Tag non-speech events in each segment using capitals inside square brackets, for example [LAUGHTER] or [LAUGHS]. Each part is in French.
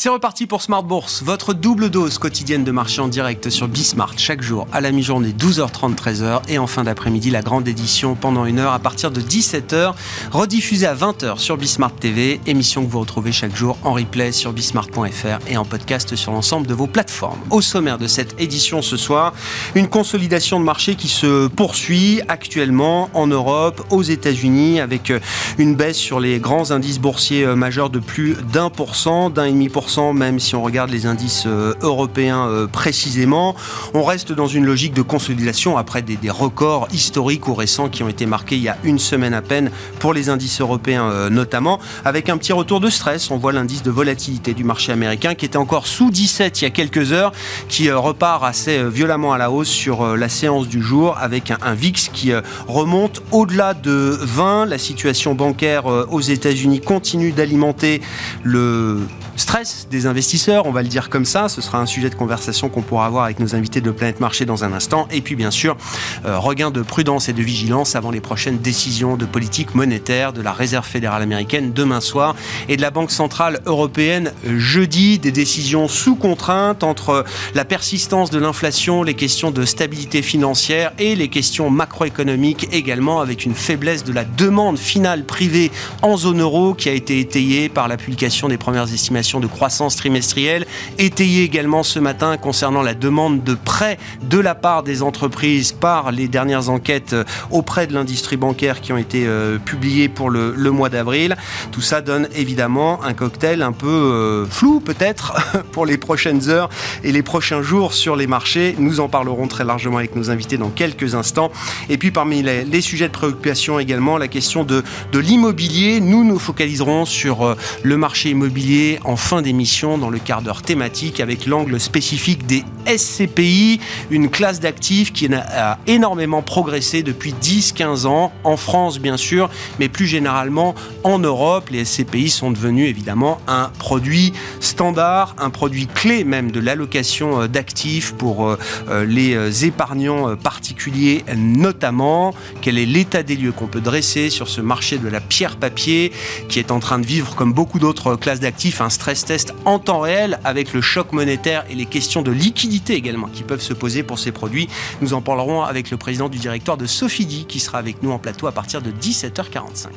C'est reparti pour Smart Bourse, votre double dose quotidienne de marché en direct sur Bismart chaque jour à la mi-journée 12h30 13h et en fin d'après-midi la grande édition pendant une heure à partir de 17h rediffusée à 20h sur Bismart TV, émission que vous retrouvez chaque jour en replay sur bismart.fr et en podcast sur l'ensemble de vos plateformes. Au sommaire de cette édition ce soir, une consolidation de marché qui se poursuit actuellement en Europe, aux États-Unis avec une baisse sur les grands indices boursiers majeurs de plus d'un pour cent, d'un et demi pour même si on regarde les indices euh, européens euh, précisément. On reste dans une logique de consolidation après des, records historiques ou récents qui ont été marqués il y a une semaine à peine pour les indices européens euh, notamment, avec un petit retour de stress. On voit l'indice de volatilité du marché américain qui était encore sous 17 il y a quelques heures, qui repart assez violemment à la hausse sur la séance du jour avec un, un VIX qui remonte au-delà de 20. La situation bancaire aux États-Unis continue d'alimenter le stress des investisseurs, on va le dire comme ça. Ce sera un sujet de conversation qu'on pourra avoir avec nos invités de Planète Marché dans un instant. Et puis bien sûr, euh, regain de prudence et de vigilance avant les prochaines décisions de politique monétaire de la Réserve fédérale américaine demain soir et de la Banque centrale européenne jeudi. Des décisions sous contrainte entre la persistance de l'inflation, les questions de stabilité financière et les questions macroéconomiques également avec une faiblesse de la demande finale privée en zone euro qui a été étayée par la publication des premières estimations de croissance trimestrielle, étayée également ce matin concernant la demande de prêts de la part des entreprises par les dernières enquêtes euh, auprès de l'industrie bancaire qui ont été euh, publiées pour le, mois d'avril. Tout ça donne évidemment un cocktail un peu euh, flou peut-être [LAUGHS] pour les prochaines heures et les prochains jours sur les marchés. Nous en parlerons très largement avec nos invités dans quelques instants. Et puis parmi les, sujets de préoccupation également, la question de, de l'immobilier. Nous nous focaliserons sur le marché immobilier en fin d'émission dans le quart d'heure thématique avec l'angle spécifique des SCPI, une classe d'actifs qui a énormément progressé depuis 10-15 ans, en France bien sûr, mais plus généralement en Europe. Les SCPI sont devenus évidemment un produit standard, un produit clé même de l'allocation euh, d'actifs pour euh, euh, les épargnants particuliers notamment. Quel est l'état des lieux qu'on peut dresser sur ce marché de la pierre papier qui est en train de vivre comme beaucoup d'autres classes d'actifs un stress test en temps réel avec le choc monétaire et les questions de liquidité également qui peuvent se poser pour ces produits. Nous en parlerons avec le président du directoire de Sofidi qui sera avec nous en plateau à partir de 17h45.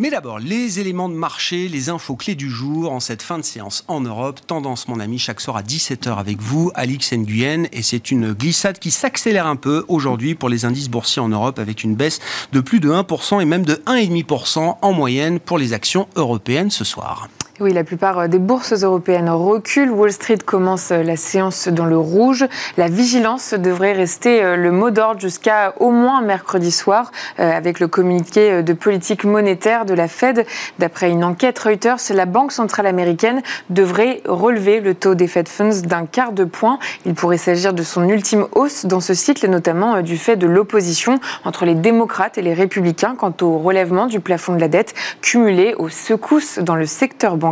Mais d'abord, les éléments de marché, les infos clés du jour en cette fin de séance en Europe. Tendance, mon ami, chaque soir à 17h avec vous, Alix Nguyen. Et c'est une glissade qui s'accélère un peu aujourd'hui pour les indices boursiers en Europe avec une baisse de plus de 1% et même de 1,5% en moyenne pour les actions européennes ce soir. Oui, la plupart euh, des bourses européennes reculent. Wall Street commence euh, la séance dans le rouge. La vigilance devrait rester euh, le mot d'ordre jusqu'à au moins mercredi soir avec le communiqué de politique monétaire de la Fed. D'après une enquête Reuters, la Banque centrale américaine devrait relever le taux des Fed Funds d'un quart de point. Il pourrait s'agir de son ultime hausse dans ce cycle, notamment du fait de l'opposition entre les démocrates et les républicains quant au relèvement du plafond de la dette cumulé aux secousses dans le secteur bancaire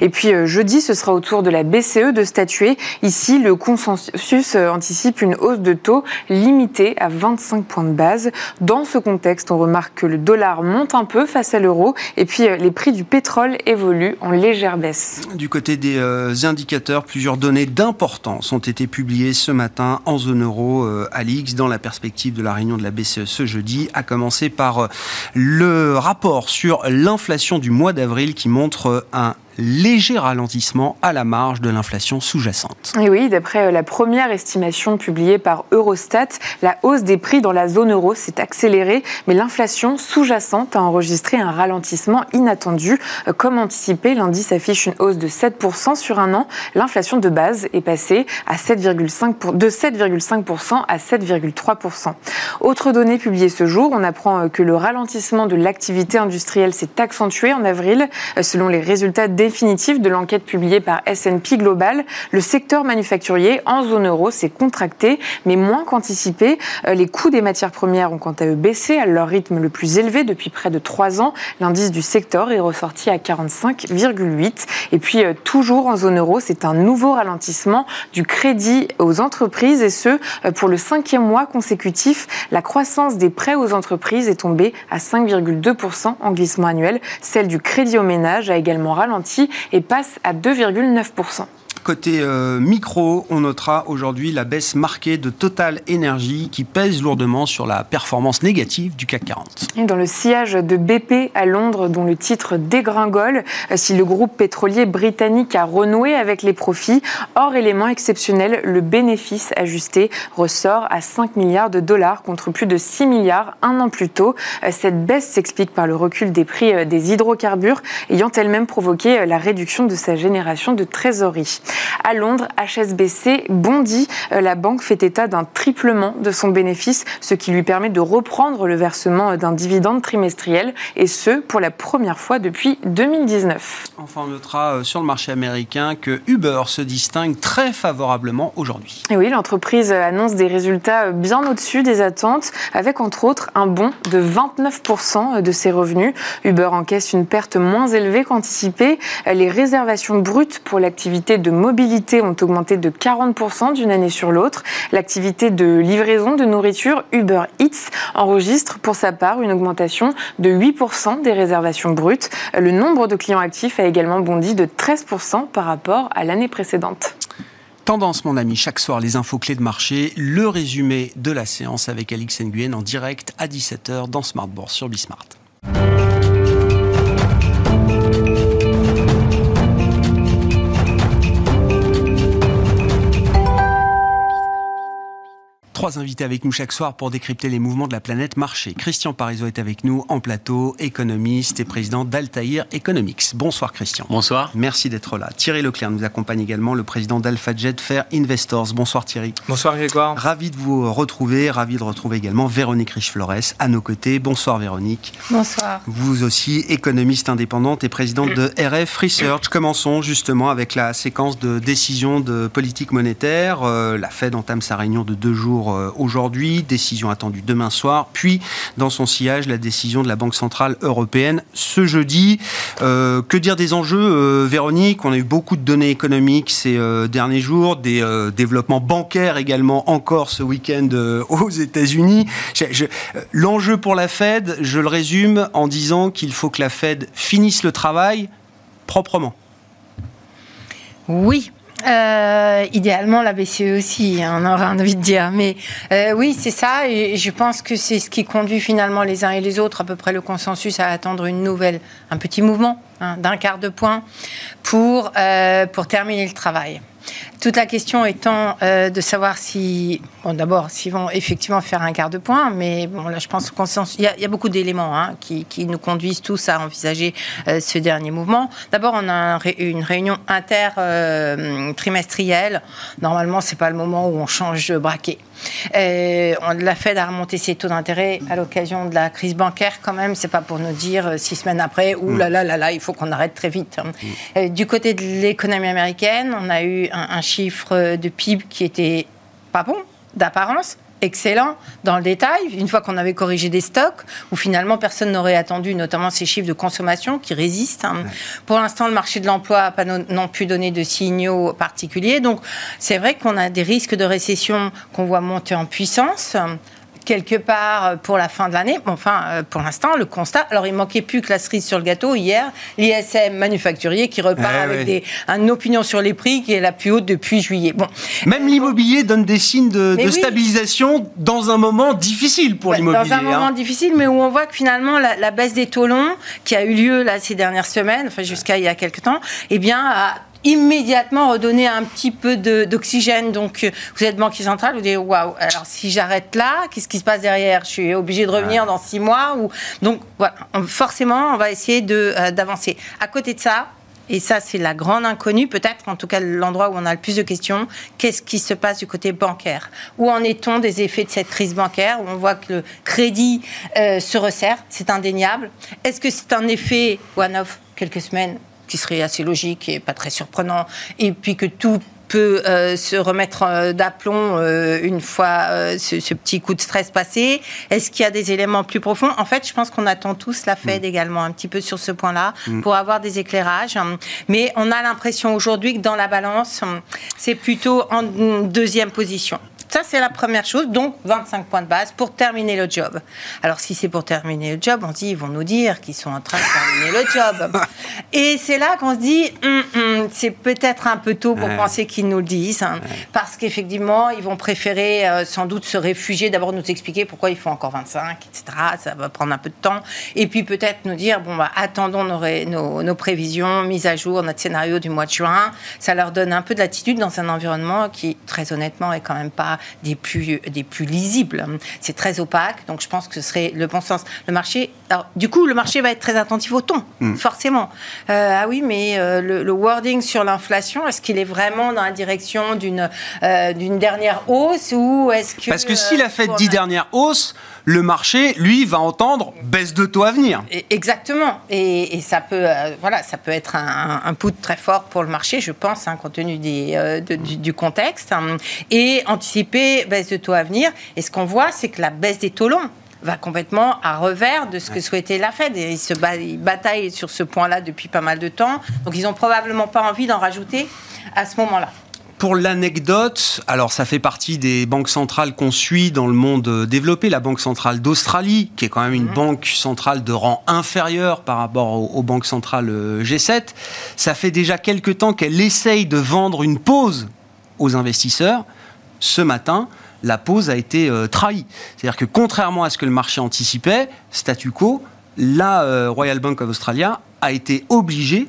et puis euh, jeudi, ce sera au tour de la BCE de statuer. Ici, le consensus euh, anticipe une hausse de taux limitée à 25 points de base. Dans ce contexte, on remarque que le dollar monte un peu face à l'euro et puis euh, les prix du pétrole évoluent en légère baisse. Du côté des indicateurs, plusieurs données d'importance ont été publiées ce matin en zone euro à l'X dans la perspective de la réunion de la BCE ce jeudi, à commencer par le rapport sur l'inflation du mois d'avril qui montre un 아, léger ralentissement à la marge de l'inflation sous-jacente. Et oui, d'après euh, la première estimation publiée par Eurostat, la hausse des prix dans la zone euro s'est accélérée, mais l'inflation sous-jacente a enregistré un ralentissement inattendu. Euh, comme anticipé, l'indice affiche une hausse de 7% sur un an. L'inflation de base est passée à 7,5 de 7,5% à 7,3%. Autre donnée publiée ce jour, on apprend euh, que le ralentissement de l'activité industrielle s'est accentué en avril, selon les résultats des définitive de l'enquête publiée par S&P Global. Le secteur manufacturier en zone euro s'est contracté, mais moins qu'anticipé. Euh, les coûts des matières premières ont quant à eux baissé à leur rythme le plus élevé depuis près de trois ans. L'indice du secteur est ressorti à 45,8. Et puis, euh, toujours en zone euro, c'est un nouveau ralentissement du crédit aux entreprises et ce, euh, pour le cinquième mois consécutif. La croissance des prêts aux entreprises est tombée à 5,2% en glissement annuel. Celle du crédit aux ménages a également ralenti et passe à 2,9%. Côté euh, micro, on notera aujourd'hui la baisse marquée de Total Energy qui pèse lourdement sur la performance négative du CAC 40. Et dans le sillage de BP à Londres, dont le titre dégringole, euh, si le groupe pétrolier britannique a renoué avec les profits, hors élément exceptionnel, le bénéfice ajusté ressort à 5 milliards de dollars contre plus de 6 milliards un an plus tôt. Euh, cette baisse s'explique par le recul des prix des hydrocarbures, ayant elle-même provoqué la réduction de sa génération de trésorerie. À Londres, HSBC bondit. Euh, la banque fait état d'un triplement de son bénéfice, ce qui lui permet de reprendre le versement d'un dividende trimestriel, et ce, pour la première fois depuis 2019. Enfin, on notera euh, sur le marché américain que Uber se distingue très favorablement aujourd'hui. Et oui, l'entreprise annonce des résultats bien au-dessus des attentes, avec entre autres un bond de 29% de ses revenus. Uber encaisse une perte moins élevée qu'anticipée. Les réservations brutes pour l'activité de mobilité ont augmenté de 40% d'une année sur l'autre. L'activité de livraison de nourriture Uber Eats enregistre pour sa part une augmentation de 8% des réservations brutes. Le nombre de clients actifs a également bondi de 13% par rapport à l'année précédente. Tendance, mon ami, chaque soir, les infos clés de marché, le résumé de la séance avec Alix Nguyen en direct à 17h dans Smart sur Bismart. Trois invités avec nous chaque soir pour décrypter les mouvements de la planète marché. Christian Parizeau est avec nous en plateau, économiste et président d'Altaïr Economics. Bonsoir Christian. Bonsoir. Merci d'être là. Thierry Leclerc nous accompagne également, le président d'AlphaJet Fair Investors. Bonsoir Thierry. Bonsoir Grégoire. Ravi de vous retrouver, ravi de retrouver également Véronique Riche-Flores à nos côtés. Bonsoir Véronique. Bonsoir. Vous aussi, économiste indépendante et présidente de RF Research. Commençons justement avec la séquence de décisions de politique monétaire. Euh, la Fed entame sa réunion de deux jours euh, aujourd'hui, décision attendue demain soir, puis dans son sillage la décision de la Banque Centrale Européenne ce jeudi. Euh, que dire des enjeux, euh, Véronique? On a eu beaucoup de données économiques ces derniers jours, des développements bancaires également encore ce week-end aux États-Unis. L'enjeu pour la Fed, je le résume en disant qu'il faut que la Fed finisse le travail proprement. Oui, euh, idéalement, la BCE aussi, hein, on aura envie de dire. Mais euh, oui, c'est ça. Et je pense que c'est ce qui conduit finalement les uns et les autres, à peu près le consensus, à attendre une nouvelle, un petit mouvement hein, d'un quart de point pour, euh, pour terminer le travail. Toute la question étant euh, de savoir si, bon, d'abord, s'ils vont effectivement faire un quart de point, mais bon, là, je pense qu'il y, a beaucoup d'éléments hein, qui, qui, nous conduisent tous à envisager euh, ce dernier mouvement. D'abord, on a une réunion inter-trimestrielle. Euh, Normalement, c'est pas le moment où on change de braquet. on l'a fait à remonter ses taux d'intérêt à l'occasion de la crise bancaire, quand même. C'est pas pour nous dire six semaines après, ouh là là là là, il faut qu'on arrête très vite. Hein. Mm. du côté de l'économie américaine, on a eu un, un chiffre de PIB qui était pas bon, d'apparence, excellent dans le détail, une fois qu'on avait corrigé des stocks, où finalement personne n'aurait attendu, notamment ces chiffres de consommation qui résistent. Hein. Pour l'instant, le marché de l'emploi n'a pas non plus donné de signaux particuliers. Donc, c'est vrai qu'on a des risques de récession qu'on voit monter en puissance quelque part euh, pour la fin de l'année. enfin, euh, pour l'instant, le constat. Alors, il manquait plus que la cerise sur le gâteau hier, l'ISM manufacturier qui repart eh avec des, une opinion sur les prix qui est la plus haute depuis juillet. Bon. Même l'immobilier donne des signes de, stabilisation dans un moment difficile pour l'immobilier. Dans un moment hein. difficile, mais où on voit que finalement la, baisse des taux longs qui a eu lieu là ces dernières semaines, enfin jusqu'à il y a quelques temps, eh bien, a immédiatement redonner un petit peu d'oxygène. Donc, euh, vous êtes banquier central, vous dites waouh, alors si j'arrête là, qu'est-ce qui se passe derrière? Je suis obligé de revenir dans six mois ou... Donc, voilà, forcément, on va essayer euh, d'avancer. à côté de ça, et ça, c'est la grande inconnue, peut-être, en tout cas l'endroit où on a le plus de questions. Qu'est-ce qui se passe du côté bancaire? Où en est-on des effets de cette crise bancaire? Où on voit que le crédit euh, se resserre, c'est indéniable. Est-ce que c'est un effet one-off quelques semaines? Qui serait assez logique et pas très surprenant, et puis que tout peut euh, se remettre euh, d'aplomb euh, une fois ce, petit coup de stress passé Est-ce qu'il y a des éléments plus profonds? En fait, je pense qu'on attend tous la Fed mm. également un petit peu sur ce point-là mm. pour avoir des éclairages. Mais on a l'impression aujourd'hui que dans la balance, c'est plutôt en deuxième position. Ça, c'est la première chose. Donc, 25 points de base pour terminer le job. Alors, si c'est pour terminer le job, on dit, ils vont nous dire qu'ils sont en train de terminer le job. [LAUGHS] Et c'est là qu'on se dit, hum, hum, c'est peut-être un peu tôt pour penser qu'ils nous le disent. Hein. parce qu'effectivement, ils vont préférer euh, sans doute se réfugier, d'abord nous expliquer pourquoi il faut encore 25, etc. Ça va prendre un peu de temps. Et puis peut-être nous dire, bon, bah, attendons nos, nos, prévisions, mise à jour, notre scénario du mois de juin. Ça leur donne un peu de latitude dans un environnement qui, très honnêtement, est quand même pas des plus, des plus lisibles. C'est très opaque, donc je pense que ce serait le bon sens. Le marché, alors, du coup, le marché va être très attentif au ton, hmm. forcément. Euh, ah oui, mais euh, le, wording sur l'inflation, est-ce qu'il est vraiment dans la direction d'une euh, d'une dernière hausse ou est-ce que... Parce que si la Fed dit dernière hausse, le marché, lui, va entendre baisse de taux à venir. Exactement. Et, ça, peut, voilà, ça peut être un, un put très fort pour le marché, je pense, hein, compte tenu des, du, du, contexte. Et anticiper baisse de taux à venir. Et ce qu'on voit, c'est que la baisse des taux longs va complètement à revers de ce que souhaitait la Fed. Et ils se bataillent sur ce point-là depuis pas mal de temps. Donc ils n'ont probablement pas envie d'en rajouter à ce moment-là. Pour l'anecdote, alors ça fait partie des banques centrales qu'on suit dans le monde développé, la Banque centrale d'Australie, qui est quand même une mhm. banque centrale de rang inférieur par rapport aux, banques centrales euh, G7. Ça fait déjà quelques temps qu'elle essaye de vendre une pause aux investisseurs ce matin, la pause a été euh, trahie. C'est-à-dire que contrairement à ce que le marché anticipait, statu quo, la euh, Royal Bank of Australia a été obligée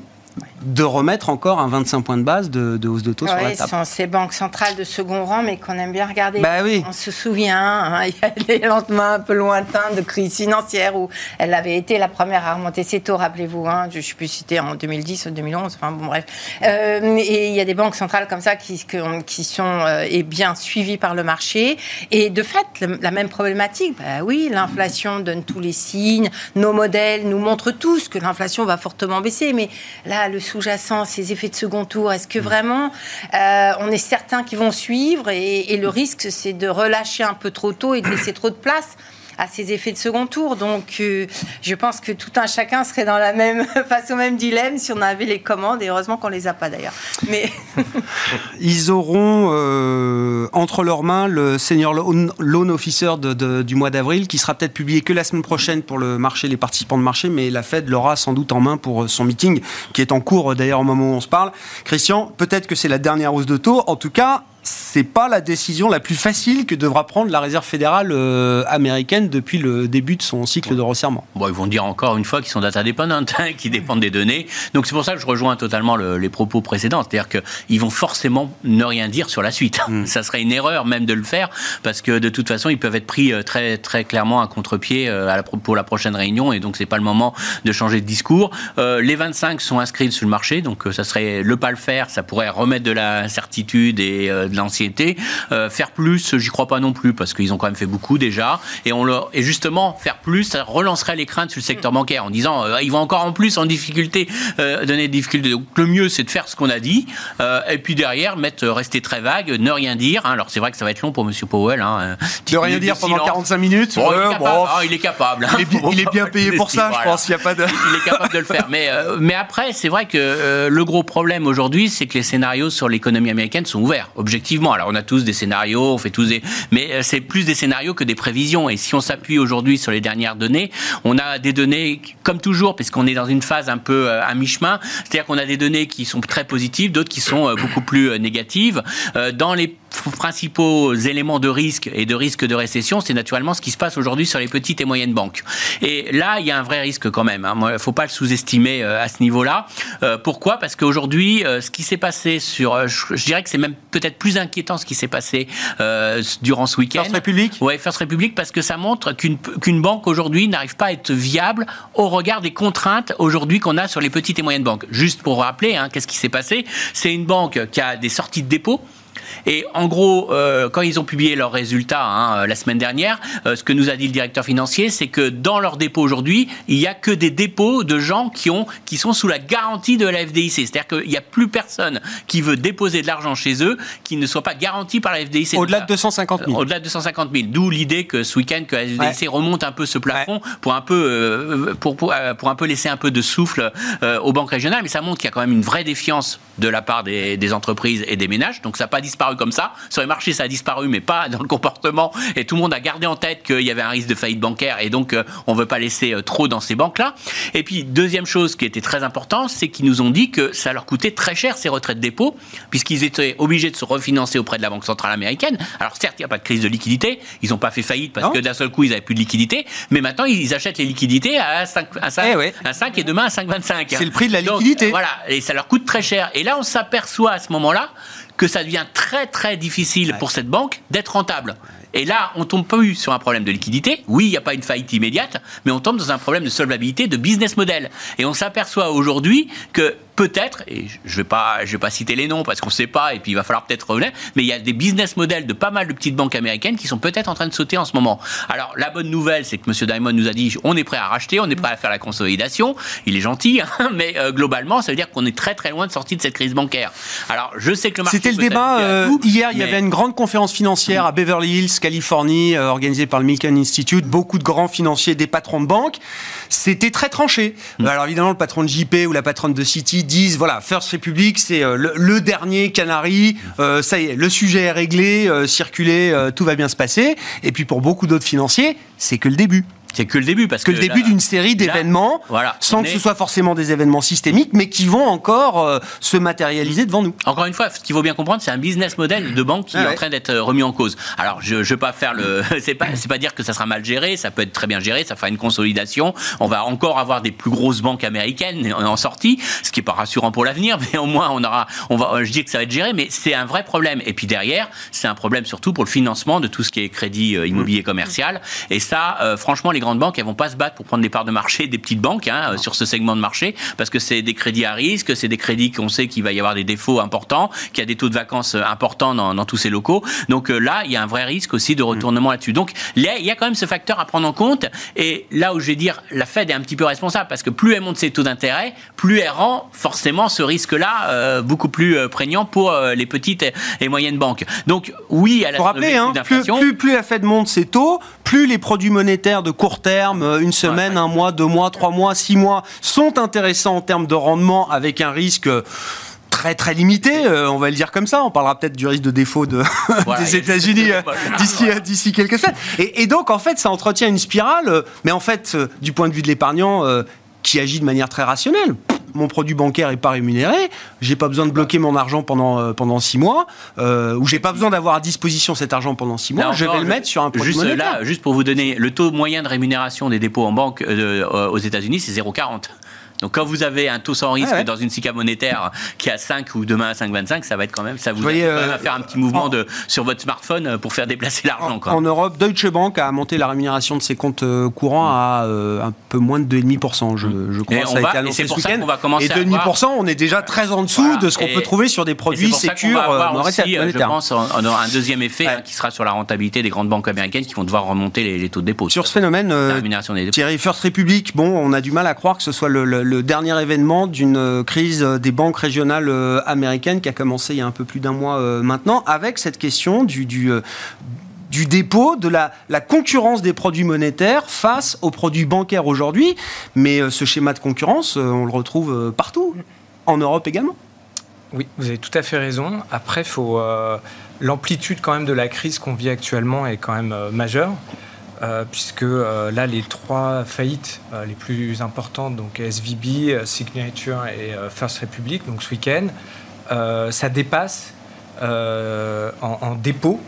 de remettre encore un 25 points de base de, hausse de taux sur la table. Ce sont ces banques centrales de second rang, mais qu'on aime bien regarder. Bah oui. On se souvient, hein, [LAUGHS] il y a des lendemains un peu lointains de crise financière où elle avait été la première à remonter ses taux, rappelez-vous. Hein, je ne sais plus c'était en 2010 ou 2011, enfin bon bref. Euh, et il y a des banques centrales comme ça qui, qui sont euh, et bien suivies par le marché. Et de fait, la même problématique, bah oui, l'inflation donne tous les signes, nos modèles nous montrent tous que l'inflation va fortement baisser, mais là, le sous-jacent, ces effets de second tour Est-ce que mm. vraiment euh, on est certain qu'ils vont suivre et le risque, c'est de relâcher un peu trop tôt et de laisser trop de place à ces effets de second tour. Donc, euh, je pense que tout un chacun serait dans la même [LAUGHS] face au même dilemme si on avait les commandes. Et heureusement qu'on les a pas d'ailleurs. Mais [LAUGHS] ils auront euh, entre leurs mains le senior loan officer du mois d'avril, qui sera peut-être publié que la semaine prochaine pour le marché, les participants de marché, mais la Fed l'aura sans doute en main pour euh, son meeting, qui est en cours d'ailleurs au moment où on se parle. Christian, peut-être que c'est la dernière hausse de taux. En tout cas, c'est pas la décision la plus facile que devra prendre la Réserve fédérale euh, américaine depuis le début de son cycle de resserrement. Bon, ils vont dire encore une fois qu'ils sont data dépendants, hein, [LAUGHS] qu'ils dépendent des données. Donc c'est pour ça que je rejoins totalement les propos précédents, c'est-à-dire qu'ils vont forcément ne rien dire sur la suite. Mm. [LAUGHS] Ça serait une erreur même de le faire parce que de toute façon ils peuvent être pris euh, très très clairement à contre-pied euh, pour la prochaine réunion et donc c'est pas le moment de changer de discours. les 25 sont inscrits sur le marché, donc ça serait le pas le faire, ça pourrait remettre de la certitude et de l'anxiété. Euh, faire plus, j'y crois pas non plus, parce qu'ils ont quand même fait beaucoup déjà. Et, on leur, et justement, faire plus, ça relancerait les craintes sur le secteur bancaire en disant euh, ils vont encore en plus en difficulté, euh, donner des difficultés. Donc le mieux, c'est de faire ce qu'on a dit. et puis derrière, mettre, rester très vague, ne rien dire. Hein. Alors c'est vrai que ça va être long pour M. Powell. Hein, de rien dire pendant 45 minutes il, est ah, il, est capable, il, est, bien [LAUGHS] payé pour ça, je pense. Il y a pas de... il est capable de le faire. Mais, mais après, c'est vrai que le gros problème aujourd'hui, c'est que les scénarios sur l'économie américaine sont ouverts, objectivement alors on a tous des scénarios, on fait tous des, mais euh, c'est plus des scénarios que des prévisions. Et si on s'appuie aujourd'hui sur les dernières données, on a des données comme toujours, puisqu'on est dans une phase un peu euh, à mi-chemin, c'est-à-dire qu'on a des données qui sont très positives, d'autres qui sont euh, beaucoup plus négatives. Dans les principaux éléments de risque et de risque de récession, c'est naturellement ce qui se passe aujourd'hui sur les petites et moyennes banques. Et là, il y a un vrai risque quand même. Il hein. ne faut pas le sous-estimer à ce niveau-là. Pourquoi? Parce qu'aujourd'hui, ce qui s'est passé sur... je, dirais que c'est même peut-être plus inquiétant ce qui s'est passé durant ce week-end. First Republic? Oui, First Republic, parce que ça montre qu'une banque aujourd'hui n'arrive pas à être viable au regard des contraintes aujourd'hui qu'on a sur les petites et moyennes banques. Juste pour rappeler, hein, qu'est-ce qui s'est passé? C'est une banque qui a des sorties de dépôt Et en gros, euh, quand ils ont publié leurs résultats hein, la semaine dernière, ce que nous a dit le directeur financier, c'est que dans leurs dépôts aujourd'hui, il n'y a que des dépôts de gens qui, ont, qui sont sous la garantie de la FDIC. C'est-à-dire qu'il n'y a plus personne qui veut déposer de l'argent chez eux qui ne soit pas garanti par la FDIC. Au-delà de 250 000. Au-delà de 250 000. D'où l'idée que ce week-end, que la FDIC remonte un peu ce plafond pour, un peu, pour, pour, pour, un peu laisser un peu de souffle aux banques régionales. Mais ça montre qu'il y a quand même une vraie défiance de la part des, des entreprises et des ménages. Donc ça n'a pas disparu comme ça. Sur les marchés, ça a disparu, mais pas dans le comportement. Et tout le monde a gardé en tête qu'il y avait un risque de faillite bancaire. Et donc, on ne veut pas laisser trop dans ces banques-là. Et puis, deuxième chose qui était très importante, c'est qu'ils nous ont dit que ça leur coûtait très cher ces retraites dépôt, puisqu'ils étaient obligés de se refinancer auprès de la Banque centrale américaine. Alors certes, il n'y a pas de crise de liquidité, ils n'ont pas fait faillite parce que d'un seul coup, ils n'avaient plus de liquidité, mais maintenant, ils achètent les liquidités à 5, à 5, eh à 5 et demain à 5,25. C'est le prix de la liquidité. voilà, et ça leur coûte très cher. Et là, on s'aperçoit à ce moment-là que ça devient très très difficile pour cette banque d'être rentable. Et là, on tombe pas sur un problème de liquidité. Oui, il n'y a pas une faillite immédiate, mais on tombe dans un problème de solvabilité, de business model. Et on s'aperçoit aujourd'hui que peut-être, et je ne vais, pas, je vais pas citer les noms parce qu'on ne sait pas, et puis il va falloir peut-être revenir, mais il y a des business models de pas mal de petites banques américaines qui sont peut-être en train de sauter en ce moment. Alors, la bonne nouvelle, c'est que M. Diamond nous a dit on est prêt à racheter, on est prêt à faire la consolidation. Il est gentil, hein, [LAUGHS] mais euh, globalement, ça veut dire qu'on est très très loin de sortir de cette crise bancaire. Alors, je sais que le marché. C'était le débat. Euh, hier, il y avait une grande conférence financière à Beverly Hills, Californie, euh, organisée par le Milken Institute. Beaucoup de grands financiers, des patrons de banques. C'était très tranché. Mm. Alors, évidemment, le patron de JP ou la patronne de Citi disent voilà, First République, c'est euh, le, dernier canari. Euh, ça y est, le sujet est réglé, euh, circulé, tout va bien se passer. Et puis pour beaucoup d'autres financiers, c'est que le début. C'est que le début, parce que, le début d'une série d'événements, sans que ce soit forcément des événements systémiques, mais qui vont encore euh, se matérialiser devant nous. Encore une fois, ce qu'il faut bien comprendre, c'est un business model de banque qui ah est en train d'être euh, remis en cause. Alors, je ne veux pas faire le, [LAUGHS] c'est pas, c'est pas dire que ça sera mal géré, ça peut être très bien géré, ça fera une consolidation. On va encore avoir des plus grosses banques américaines en sortie, ce qui est pas rassurant pour l'avenir, [LAUGHS] mais au moins on aura, on va, je dis que ça va être géré, mais c'est un vrai problème. Et puis derrière, c'est un problème surtout pour le financement de tout ce qui est crédit euh, immobilier commercial. Et ça, franchement, les grandes banques, elles vont pas se battre pour prendre des parts de marché des petites banques hein, sur ce segment de marché, parce que c'est des crédits à risque, c'est des crédits qu'on sait qu'il va y avoir des défauts importants, qu'il y a des taux de vacances importants dans, tous ces locaux. Donc euh, là, il y a un vrai risque aussi de retournement là-dessus. Donc il y a quand même ce facteur à prendre en compte. Et là où je vais dire, la Fed est un petit peu responsable, parce que plus elle monte ses taux d'intérêt, plus elle rend forcément ce risque-là euh, beaucoup plus euh, prégnant pour les petites et moyennes banques. Donc oui, elle a rappeler, hein, plus, plus, plus la Fed monte ses taux, plus les produits monétaires de court terme, euh, une semaine, un mois, deux mois, trois mois, six mois, sont intéressants en termes de rendement avec un risque très très limité, euh, on va le dire comme ça. On parlera peut-être du risque de défaut de, [LAUGHS] des États-Unis euh, d'ici d'ici quelques semaines. Et, et, donc en fait, ça entretient une spirale. Mais en fait, du point de vue de l'épargnant, qui agit de manière très rationnelle mon produit bancaire est pas rémunéré, j'ai pas besoin de bloquer mon argent pendant euh, pendant six mois, euh, ou j'ai pas besoin d'avoir à disposition cet argent pendant six mois, je vais le mettre sur un produit juste monétaire. Là, juste pour vous donner le taux moyen de rémunération des dépôts en banque euh, aux États-Unis, c'est 0,40. Donc quand vous avez un taux sans risque dans une SICA monétaire qui a 5 ou demain à 5,25, ça va être quand même, ça vous voyez, à faire un petit mouvement de, sur votre smartphone pour faire déplacer l'argent. En, en, Europe, Deutsche Bank a monté la rémunération de ses comptes courants à un peu moins de 2,5%, je, je crois. Et ça a été annoncé ce week-end. Et 2,5%, on est déjà très en dessous de ce qu'on peut trouver sur des produits sécures. On va aussi, je pense, on aura un deuxième effet hein, qui sera sur la rentabilité des grandes banques américaines qui vont devoir remonter les, taux de dépôt. Sur ce phénomène, Thierry, First Republic, bon, on a du mal à croire que ce soit le dernier événement d'une euh, crise des banques régionales euh, américaines qui a commencé il y a un peu plus d'un mois euh, maintenant, avec cette question du, dépôt, de la, la, concurrence des produits monétaires face aux produits bancaires aujourd'hui. Mais ce schéma de concurrence, on le retrouve partout, en Europe également. Oui, vous avez tout à fait raison. Après, faut l'amplitude quand même de la crise qu'on vit actuellement est quand même majeure. Euh, puisque euh, là, les trois faillites euh, les plus importantes, donc SVB, Signature et First Republic, donc ce week-end, ça dépasse en, dépôt,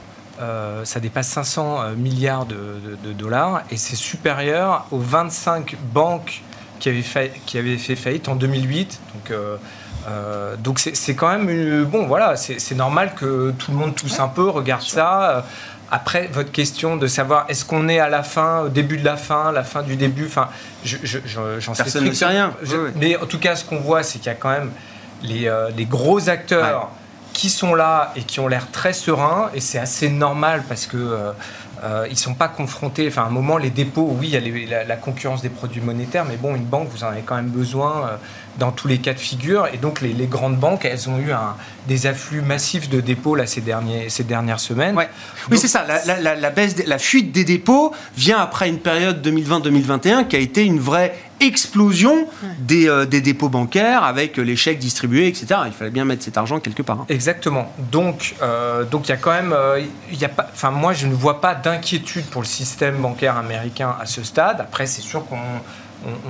ça dépasse 500 milliards de, dollars et c'est supérieur aux 25 banques qui avaient, fait, qui avaient fait faillite en 2008. Donc, donc c'est quand même bon voilà c'est normal que tout le monde tousse un peu regarde ça après, votre question de savoir est-ce qu'on est à la fin, au début de la fin, la fin du début, enfin, j'en sais Personne ne sait rien. Mais en tout cas, ce qu'on voit, c'est qu'il y a quand même les, euh, gros acteurs qui sont là et qui ont l'air très sereins, et c'est assez normal parce que euh, ils ne sont pas confrontés. Enfin, à un moment, les dépôts, oui, il y a la, concurrence des produits monétaires, mais bon, une banque, vous en avez quand même besoin euh, dans tous les cas de figure. Et donc, les, grandes banques, elles ont eu un, des afflux massifs de dépôts là, ces, derniers, ces dernières semaines. oui, c'est ça. La, la, baisse, la fuite des dépôts vient après une période 2020-2021 qui a été une vraie explosion des, euh, des, dépôts bancaires avec les chèques distribués, etc. Il fallait bien mettre cet argent quelque part. Hein. Exactement. Donc, donc il y a quand même, il y a pas, enfin moi je ne vois pas d'inquiétude pour le système bancaire américain à ce stade. Après, c'est sûr qu'on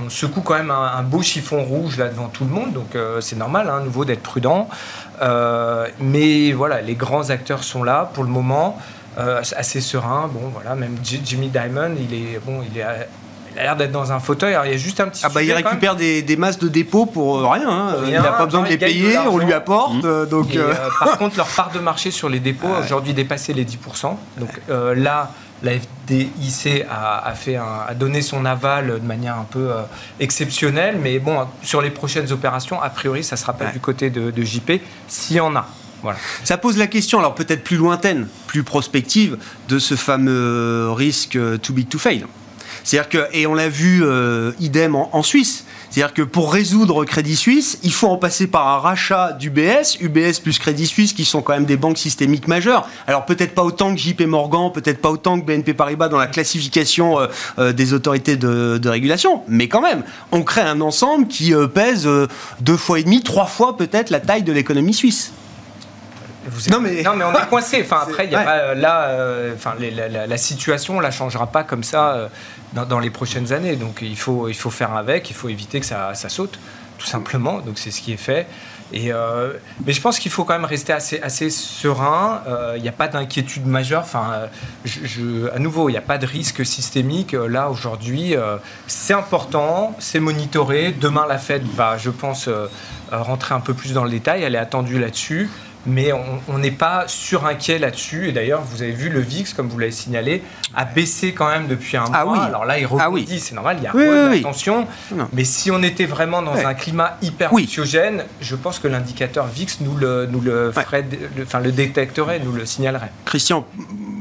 secoue quand même un, beau chiffon rouge là devant tout le monde, donc euh, c'est normal, hein, à nouveau, d'être prudent. Euh, mais voilà, les grands acteurs sont là pour le moment, euh, assez sereins. Bon, voilà, même Jimmy Dimon, il est bon, il est il a l'air d'être dans un fauteuil. Alors, il y a juste un petit. Ah bah, il récupère des, des, masses de dépôt pour rien. Hein. il n'a pas besoin de les payer, on lui apporte. Mmh. donc, par [LAUGHS] contre, leur part de marché sur les dépôts a aujourd'hui dépassé les 10%. Donc là, la FDIC a, fait a donné son aval de manière un peu euh, exceptionnelle, mais bon, sur les prochaines opérations, a priori, ça ne sera pas du côté de, JP, s'il y en a. Voilà. Ça pose la question, alors peut-être plus lointaine, plus prospective, de ce fameux risque euh, too big to fail. C'est-à-dire que, et on l'a vu euh, idem en Suisse, c'est-à-dire que pour résoudre Crédit Suisse, il faut en passer par un rachat d'UBS, UBS plus Crédit Suisse, qui sont quand même des banques systémiques majeures. Alors peut-être pas autant que JP Morgan, peut-être pas autant que BNP Paribas dans la classification euh, euh, des autorités de, régulation, mais quand même, on crée un ensemble qui euh, pèse deux fois et demi, trois fois peut-être la taille de l'économie suisse. Non, mais... non, mais on est coincé. Enfin, [LAUGHS] après, y a pas, là, enfin, la, la, situation, on la changera pas comme ça dans, les prochaines années. Donc il faut, il faut faire avec, il faut éviter que ça, ça saute, tout simplement. Donc c'est ce qui est fait. Et euh, mais je pense qu'il faut quand même rester assez, assez serein. Euh, il n'y a pas d'inquiétude majeure. Enfin, à nouveau, il n'y a pas de risque systémique. Euh, là, aujourd'hui, c'est important, c'est monitoré. Demain, la Fed va, je pense, rentrer un peu plus dans le détail. Elle est attendue là-dessus mais on n'est pas surinquiet là-dessus. Et d'ailleurs, vous avez vu le VIX, comme vous l'avez signalé, a baissé quand même depuis un ah mois. Alors là, il ah rebondit, c'est normal, il y a oui, attention. Mais si on était vraiment dans un climat hyper anxiogène, je pense que l'indicateur VIX nous le, nous le, ferait, enfin, le détecterait, nous le signalerait. Christian,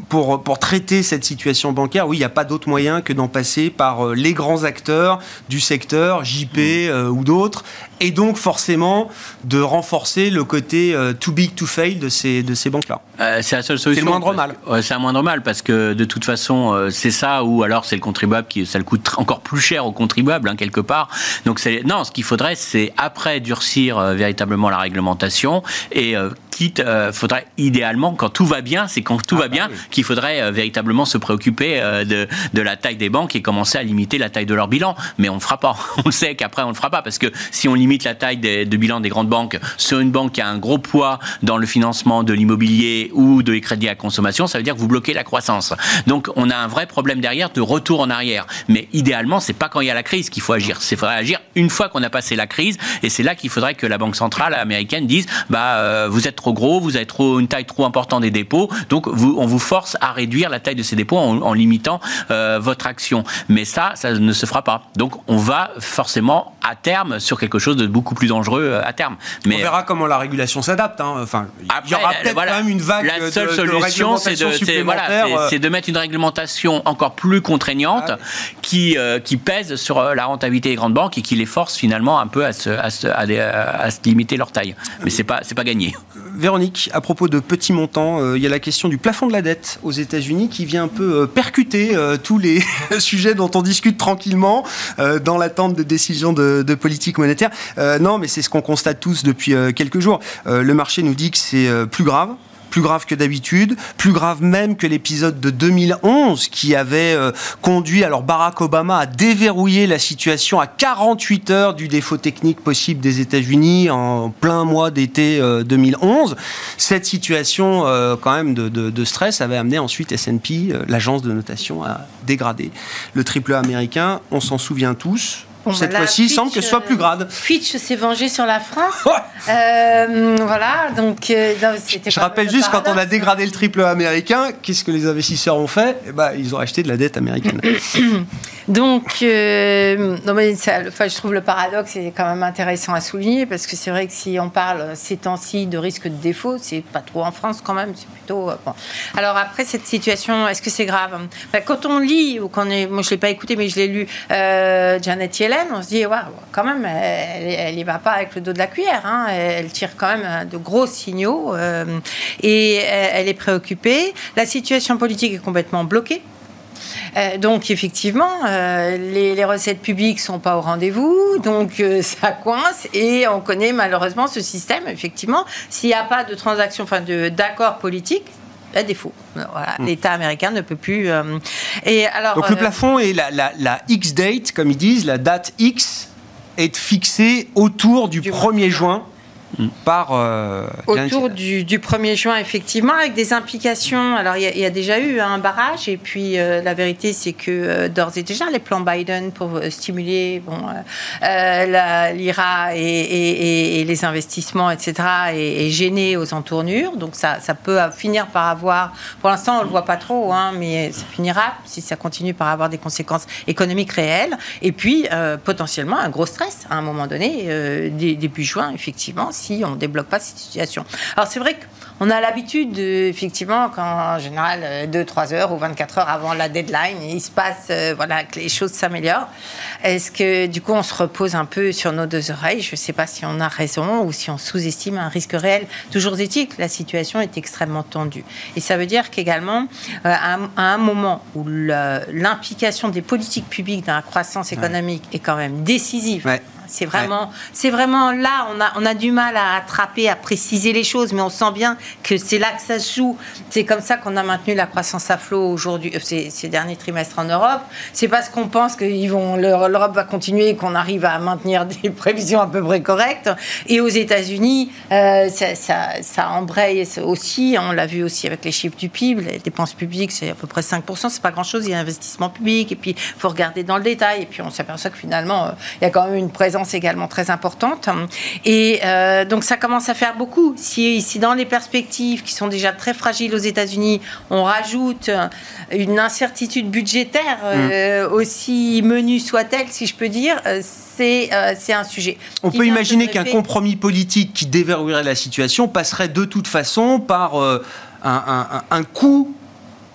pour, pour traiter cette situation bancaire, oui, il n'y a pas d'autre moyen que d'en passer par euh, les grands acteurs du secteur, JP mm. euh, ou d'autres, et donc forcément de renforcer le côté euh, too big to fail de ces, de ces banques-là. c'est la seule solution. C'est le moindre mal. c'est un moindre mal parce que de toute façon, c'est ça ou alors c'est le contribuable qui ça le coûte [LAUGHS] encore plus cher au contribuable hein, quelque part. Donc non, ce qu'il faudrait, c'est après durcir véritablement la réglementation et quitte, faudrait idéalement quand tout va bien, c'est quand tout ah va bah bien qu'il faudrait euh, véritablement se préoccuper euh, de, de, la taille des banques et commencer à limiter la taille de leur bilan. Mais on ne fera pas. [LAUGHS] On sait qu'après, on ne le fera pas parce que si on limite la taille de bilan des grandes banques sur une banque qui a un gros poids dans le financement de l'immobilier ou de les crédits à consommation, ça veut dire que vous bloquez la croissance. Donc, on a un vrai problème derrière de retour en arrière. Mais idéalement, c'est pas quand il y a la crise qu'il faut agir. C'est faudrait agir une fois qu'on a passé la crise. Et c'est là qu'il faudrait que la banque centrale américaine dise, bah, euh, vous êtes trop gros, vous avez trop une taille trop importante des dépôts, donc vous, on vous force à réduire la taille de ces dépôts en, limitant euh, votre action. Mais ça, ça ne se fera pas. Donc on va forcément à terme sur quelque chose de beaucoup plus dangereux euh, à terme. Mais on verra comment la régulation s'adapte. Hein. Enfin, il y aura peut-être quand même une vague. La seule solution, c'est de, voilà, euh. de, mettre une réglementation encore plus contraignante ah qui, qui pèse sur la rentabilité des grandes banques et qui les force finalement un peu à se, à se, à, se limiter leur taille. Mais c'est pas c'est pas gagné. Véronique, à propos de petits montants, il y a la question du plafond de la dette aux États-Unis qui vient un peu euh, percuter euh, tous les [LAUGHS] sujets dont on discute tranquillement euh, dans l'attente de décisions de, politique monétaire. non, mais c'est ce qu'on constate tous depuis quelques jours. le marché nous dit que c'est plus grave plus grave que d'habitude, plus grave même que l'épisode de 2011 qui avait euh, conduit alors Barack Obama à déverrouiller la situation à 48 heures du défaut technique possible des États-Unis en plein mois d'été 2011. Euh, Cette situation euh, quand même de, de, stress avait amené ensuite S&P, l'agence de notation, à dégrader. Le triple A américain, on s'en souvient tous, Cette Voilà, fois-ci, il semble que ce soit euh, plus grave. Fitch s'est vengé sur la France. [LAUGHS] Euh, voilà, donc euh, non, Je quand rappelle juste, quand on a dégradé le triple américain, qu'est-ce que les investisseurs ont fait? Eh ben, Ils ont acheté de la dette américaine. [COUGHS] Donc, euh, non, mais ça, enfin, je trouve le paradoxe est quand même intéressant à souligner parce que c'est vrai que si on parle ces temps-ci de risque de défaut, c'est pas trop en France quand même, c'est plutôt. euh, bon. Alors après cette situation, est-ce que c'est grave? Ben, Quand on lit ou est, moi je l'ai pas écouté mais je l'ai lu, euh, Janet Yellen, on se dit waouh, quand même, elle, elle y va pas avec le dos de la cuillère. hein. Elle tire quand même euh, de gros signaux euh, et elle, est préoccupée. La situation politique est complètement bloquée. Euh, donc effectivement, euh, les, recettes publiques sont pas au rendez-vous, donc ça coince et on connaît malheureusement ce système. Effectivement, s'il n'y a pas de transaction, enfin d'accord politique. A défaut. Voilà, L'État américain ne peut plus. euh, et alors, Donc le euh, plafond et la, la- la X date, comme ils disent, la date X, est fixée autour du, Du 1er juin par. euh, Autour du, du 1er juin, effectivement, avec des implications. Alors, il y, a- il y a déjà eu un barrage, et puis euh, la vérité, c'est que euh, d'ores et déjà, les plans Biden pour stimuler bon, l'IRA et, et- et- et les investissements, etc., est, gêné aux entournures. Donc, ça, ça peut finir par avoir. Pour l'instant, on ne le voit pas trop, hein, mais ça finira, si ça continue, par avoir des conséquences économiques réelles. Et puis, potentiellement, un gros stress à un moment donné, dé- début juin, effectivement, si on ne débloque pas cette situation. Alors, c'est vrai qu'on a l'habitude, de, effectivement, quand en général, 2-3 heures ou 24 heures avant la deadline, il se passe, euh, voilà, que les choses s'améliorent. Est-ce que, du coup, on se repose un peu sur nos deux oreilles? Je ne sais pas si on a raison ou si on sous-estime un risque réel. Toujours est-il que la situation est extrêmement tendue. Et ça veut dire qu'également, euh, à, un- à un moment où l'implication des politiques publiques dans la croissance économique est quand même décisive, Ouais. C'est vraiment, c'est vraiment là, on a, on a du mal à attraper, à préciser les choses, mais on sent bien que c'est là que ça se joue. C'est comme ça qu'on a maintenu la croissance à flot aujourd'hui, euh, ces, ces derniers trimestres en Europe. C'est parce qu'on pense que l'Europe va continuer et qu'on arrive à maintenir [LAUGHS] des prévisions à peu près correctes. Et aux États-Unis, euh, ça, ça, ça embraye aussi. On l'a vu aussi avec les chiffres du PIB. Les dépenses publiques, c'est à peu près 5%. C'est pas grand-chose. Il y a investissement public. Et puis, il faut regarder dans le détail. Et puis, on s'aperçoit que finalement, euh, il y a quand même une présence également très importante. Et euh, donc, ça commence à faire beaucoup. Si, si dans les perspectives qui sont déjà très fragiles aux États-Unis, on rajoute une incertitude budgétaire, euh, aussi menue soit-elle, si je peux dire, euh, c'est euh, un sujet. On peut imaginer qu'un compromis politique qui déverrouillerait la situation passerait de toute façon par un- un- un coût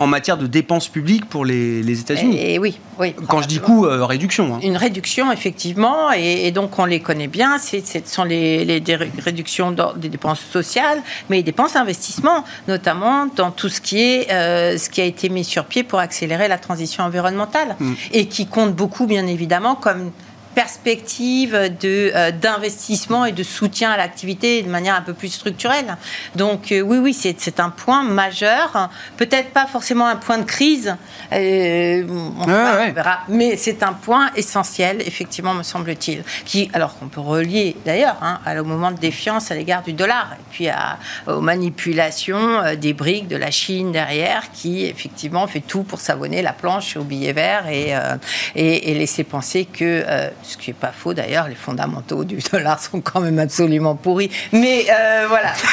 en matière de dépenses publiques pour les, les États-Unis. Et oui, oui. Quand je dis coût, euh, réduction. hein. Une réduction, effectivement, et, et donc on les connaît bien. Ce sont les, réductions des dépenses sociales, mais les dépenses d'investissement, notamment dans tout ce qui est euh, ce qui a été mis sur pied pour accélérer la transition environnementale, Mm. et qui compte beaucoup, bien évidemment, comme perspective de euh, d'investissement et de soutien à l'activité de manière un peu plus structurelle. Donc euh, oui, oui, c'est c'est un point majeur. Peut-être pas forcément un point de crise. euh, on, Ouais, verra, ouais. on verra. Mais c'est un point essentiel, effectivement, me semble-t-il, qui, alors qu'on peut relier d'ailleurs hein, au moment de défiance à l'égard du dollar, et puis à- aux manipulations des briques de la Chine derrière, qui effectivement fait tout pour savonner la planche au billet vert et, et, et laisser penser que, ce qui n'est pas faux d'ailleurs, les fondamentaux du dollar sont quand même absolument pourris. Mais euh, voilà. [LAUGHS]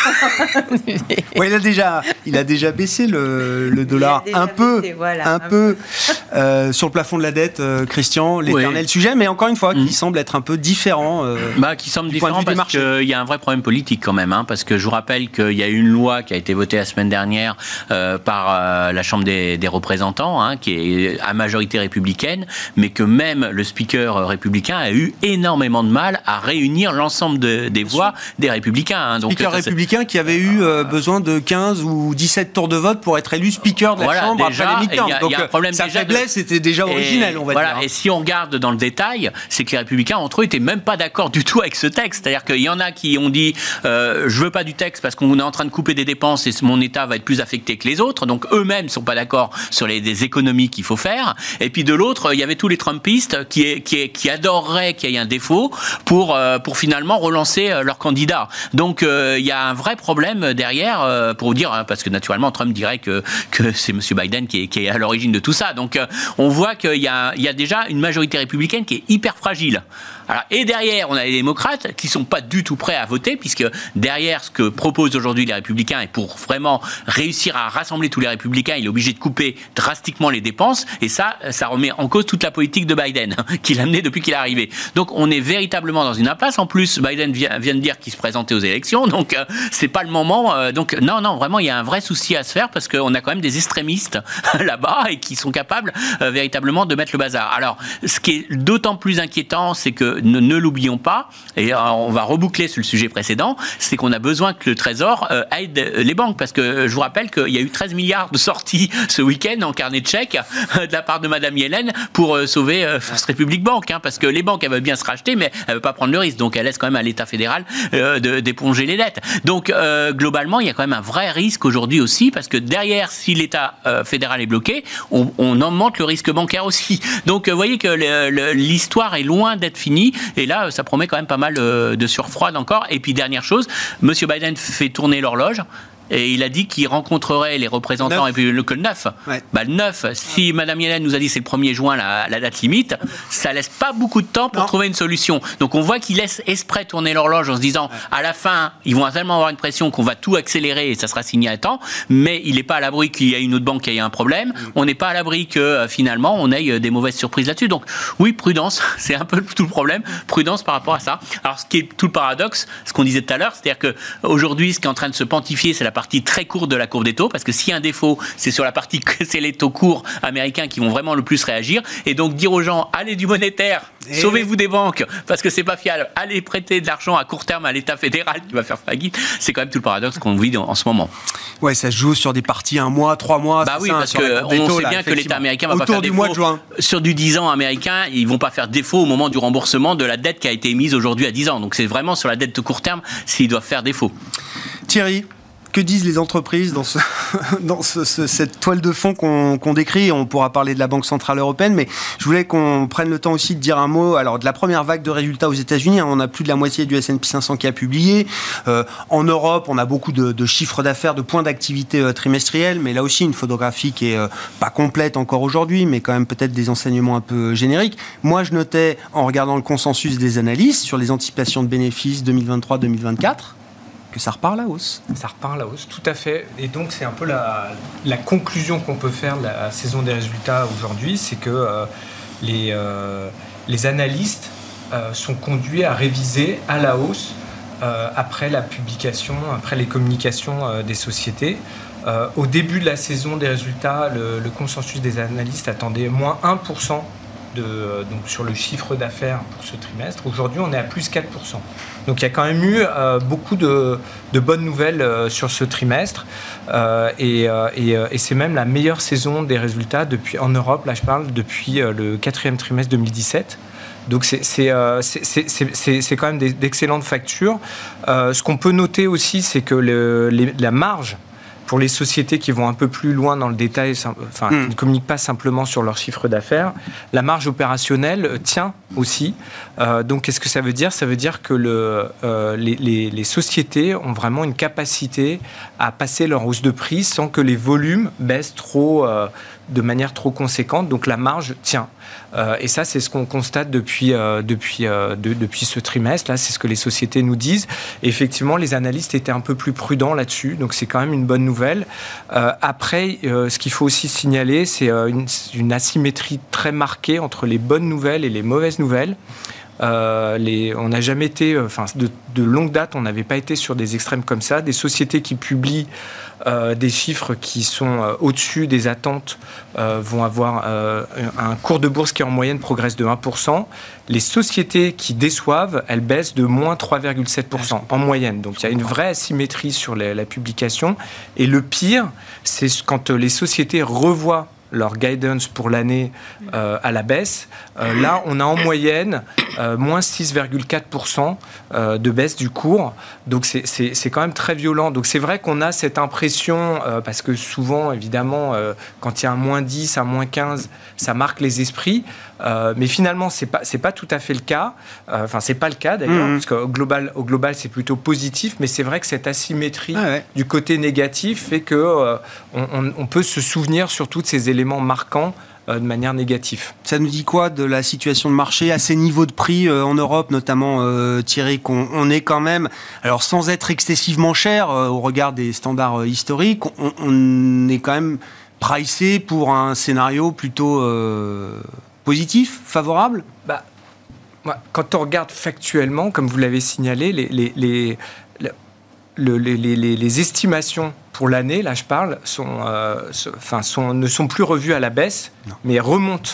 Ouais, il, a déjà, il a déjà baissé le, le dollar un peu, baissé, voilà, un un peu euh, sur le plafond de la dette, euh, Christian, l'éternel sujet, mais encore une fois, qui semble être un peu différent. euh, Bah, qui semble Du point de différent parce qu'il y a un vrai problème politique quand même. hein, parce que je vous rappelle qu'il y a eu une loi qui a été votée la semaine dernière euh, par euh, la Chambre des, des représentants, hein, qui est à majorité républicaine, mais que même le speaker euh, républicain a eu énormément de mal à réunir l'ensemble de- des voix des républicains. hein. Donc, speaker ça, c'est- républicain qui avait eu euh, besoin de 15 ou 17 tours de vote pour être élu speaker de la Voilà, Chambre déjà, après les il Donc y a un euh, problème sa déjà de- faiblesse était déjà originelle, Et on va voilà, dire. hein. Et si on regarde dans le détail, c'est que les républicains entre eux étaient même pas d'accord du tout avec ce texte. C'est-à-dire qu'il y en a qui ont dit euh, je veux pas du texte parce qu'on est en train de couper des dépenses et mon État va être plus affecté que les autres. Donc eux-mêmes sont pas d'accord sur les des économies qu'il faut faire. Et puis de l'autre, il y avait tous les Trumpistes qui, qui, qui adorent qu'il y ait un défaut pour, pour finalement relancer leur candidat. Donc il y a un vrai problème derrière pour dire, hein, parce que naturellement Trump dirait que, que [LAUGHS] c'est M. Biden qui est, qui est à l'origine de tout ça. Donc on voit qu'il y, a, il y a déjà une majorité républicaine qui est hyper fragile et derrière, on a les démocrates qui sont pas du tout prêts à voter, puisque derrière ce que proposent aujourd'hui les républicains, et pour vraiment réussir à rassembler tous les républicains, il est obligé de couper drastiquement les dépenses, et ça, ça remet en cause toute la politique de Biden, [LAUGHS] qu'il a menée depuis qu'il est arrivé. Donc on est véritablement dans une impasse. En plus, Biden vient, vient de dire qu'il se présentait aux élections, donc euh, c'est pas le moment. Euh, donc non, non, vraiment, il y a un vrai souci à se faire, parce qu'on a quand même des extrémistes [LAUGHS] là-bas, et qui sont capables euh, véritablement de mettre le bazar. Alors, ce qui est d'autant plus inquiétant, c'est que ne, l'oublions pas, et euh, on va reboucler sur le sujet précédent, c'est qu'on a besoin que le Trésor euh, aide les banques, parce que je vous rappelle qu'il y a eu 13 milliards de sorties [LAUGHS] ce week-end en carnet de chèques euh, de la part de Madame Yellen pour sauver First Republic Bank, hein, parce que les banques, elles veulent bien se racheter, mais elles ne veulent pas prendre le risque, donc elles laissent quand même à l'État fédéral d'éponger les dettes. Donc, globalement, il y a quand même un vrai risque aujourd'hui aussi, parce que derrière, si l'État fédéral est bloqué, on, on, augmente le risque bancaire aussi. Donc, vous voyez que l'histoire est loin d'être finie. Et là, ça promet quand même pas mal euh, de surfroid encore. Et puis, dernière chose, M. Biden fait tourner l'horloge et il a dit qu'il rencontrerait les représentants et puis le, que le 9. Bah, le 9, si Mme Yellen nous a dit c'est le 1er juin la, date limite, ça laisse pas beaucoup de temps pour trouver une solution. Donc on voit qu'il laisse esprit tourner l'horloge en se disant à la fin, ils vont tellement avoir une pression qu'on va tout accélérer et ça sera signé à temps, mais il n'est pas à l'abri qu'il y ait une autre banque qui ait un problème. Mm. On n'est pas à l'abri que euh, finalement on ait euh, des mauvaises surprises là-dessus. Donc oui, prudence, [LAUGHS] c'est un peu tout le problème. Prudence par rapport à ça. Alors ce qui est tout le paradoxe, ce qu'on disait tout à l'heure, c'est-à-dire qu'aujourd'hui, ce qui est en train de se pontifier, c'est la partie très courte de la courbe des taux, parce que s'il y a un défaut, c'est sur la partie [LAUGHS] que c'est les taux courts américains qui vont vraiment le plus réagir. Et donc dire aux gens, allez du monétaire, sauvez-vous des banques, parce que c'est pas fiable, allez prêter de l'argent à court terme à l'État fédéral qui va faire faillite, c'est quand même tout le paradoxe qu'on vit en ce moment. Ouais, ça se joue sur des parties un mois, trois mois. Bah oui, parce qu'on sait bien que l'État américain va pas faire défaut. Mois de juin. Sur du 10 ans américain, ils vont pas faire défaut au moment du remboursement de la dette qui a été émise aujourd'hui à 10 ans. Donc c'est vraiment sur la dette de court terme s'ils doivent faire défaut. Thierry que disent les entreprises dans, [LAUGHS] cette toile de fond qu'on décrit? On pourra parler de la Banque Centrale Européenne, mais je voulais qu'on prenne le temps aussi de dire un mot alors, de la première vague de résultats aux États-Unis. Hein, on a plus de la moitié du S&P 500 qui a publié. Euh, en Europe, on a beaucoup de, chiffres d'affaires, de points d'activité euh, trimestriels, mais là aussi une photographie qui est euh, pas complète encore aujourd'hui, mais quand même peut-être des enseignements un peu génériques. Moi, je notais, en regardant le consensus des analystes sur les anticipations de bénéfices 2023-2024, que ça repart la hausse. Ça repart la hausse, tout à fait. Et donc, c'est un peu la, conclusion qu'on peut faire de la saison des résultats aujourd'hui, c'est que euh, les, euh, les analystes euh, sont conduits à réviser à la hausse après la publication, après les communications des sociétés. au début de la saison des résultats, le, consensus des analystes attendait moins 1% de, donc sur le chiffre d'affaires pour ce trimestre. Aujourd'hui, on est à plus 4%. Donc il y a quand même eu euh, beaucoup de, bonnes nouvelles euh, sur ce trimestre. Euh, et, c'est même la meilleure saison des résultats depuis, en Europe, là je parle, depuis le quatrième trimestre 2017. Donc c'est quand même d'excellentes factures. ce qu'on peut noter aussi, c'est que la marge pour les sociétés qui vont un peu plus loin dans le détail, enfin, qui hmm. ne communiquent pas simplement sur leur chiffre d'affaires, la marge opérationnelle tient aussi. Euh, donc, qu'est-ce que ça veut dire? Ça veut dire que le, euh, les, sociétés ont vraiment une capacité à passer leur hausse de prix sans que les volumes baissent trop, euh, de manière trop conséquente. Donc, la marge tient. Euh, et ça, c'est ce qu'on constate depuis, euh, depuis, euh, depuis ce trimestre. Là, c'est ce que les sociétés nous disent. effectivement, les analystes étaient un peu plus prudents là-dessus. Donc, c'est quand même une bonne nouvelle. après, ce qu'il faut aussi signaler, c'est une, asymétrie très marquée entre les bonnes nouvelles et les mauvaises nouvelles. les, on n'a jamais été, enfin, de, longue date, on n'avait pas été sur des extrêmes comme ça. Des sociétés qui publient des chiffres qui sont au-dessus des attentes vont avoir un cours de bourse qui en moyenne progresse de 1%. Les sociétés qui déçoivent, elles baissent de moins 3,7% en moyenne. Donc il y a une vraie asymétrie sur la publication. Et le pire, c'est quand les sociétés revoient leur guidance pour l'année à la baisse. là, on a en moyenne moins 6,4% de baisse du cours. Donc c'est quand même très violent. Donc c'est vrai qu'on a cette impression, parce que souvent, évidemment, quand il y a un moins 10, un moins 15, ça marque les esprits. Euh, mais finalement, c'est pas c'est pas tout à fait le cas. Euh, enfin, c'est pas le cas d'ailleurs, mmh. parce qu'au global, au global, c'est plutôt positif. Mais c'est vrai que cette asymétrie ah du côté négatif fait que euh, on, peut se souvenir sur tous ces éléments marquants de manière négative. Ça nous dit quoi de la situation de marché à ces niveaux de prix en Europe, notamment Thierry, qu'on on est quand même, alors sans être excessivement cher au regard des standards historiques, on, on, est quand même pricé pour un scénario plutôt positif, favorable bah, Quand on regarde factuellement, comme vous l'avez signalé, les, les, les, les, estimations pour l'année, là je parle, sont, euh, enfin, sont, ne sont plus revues à la baisse, mais remontent.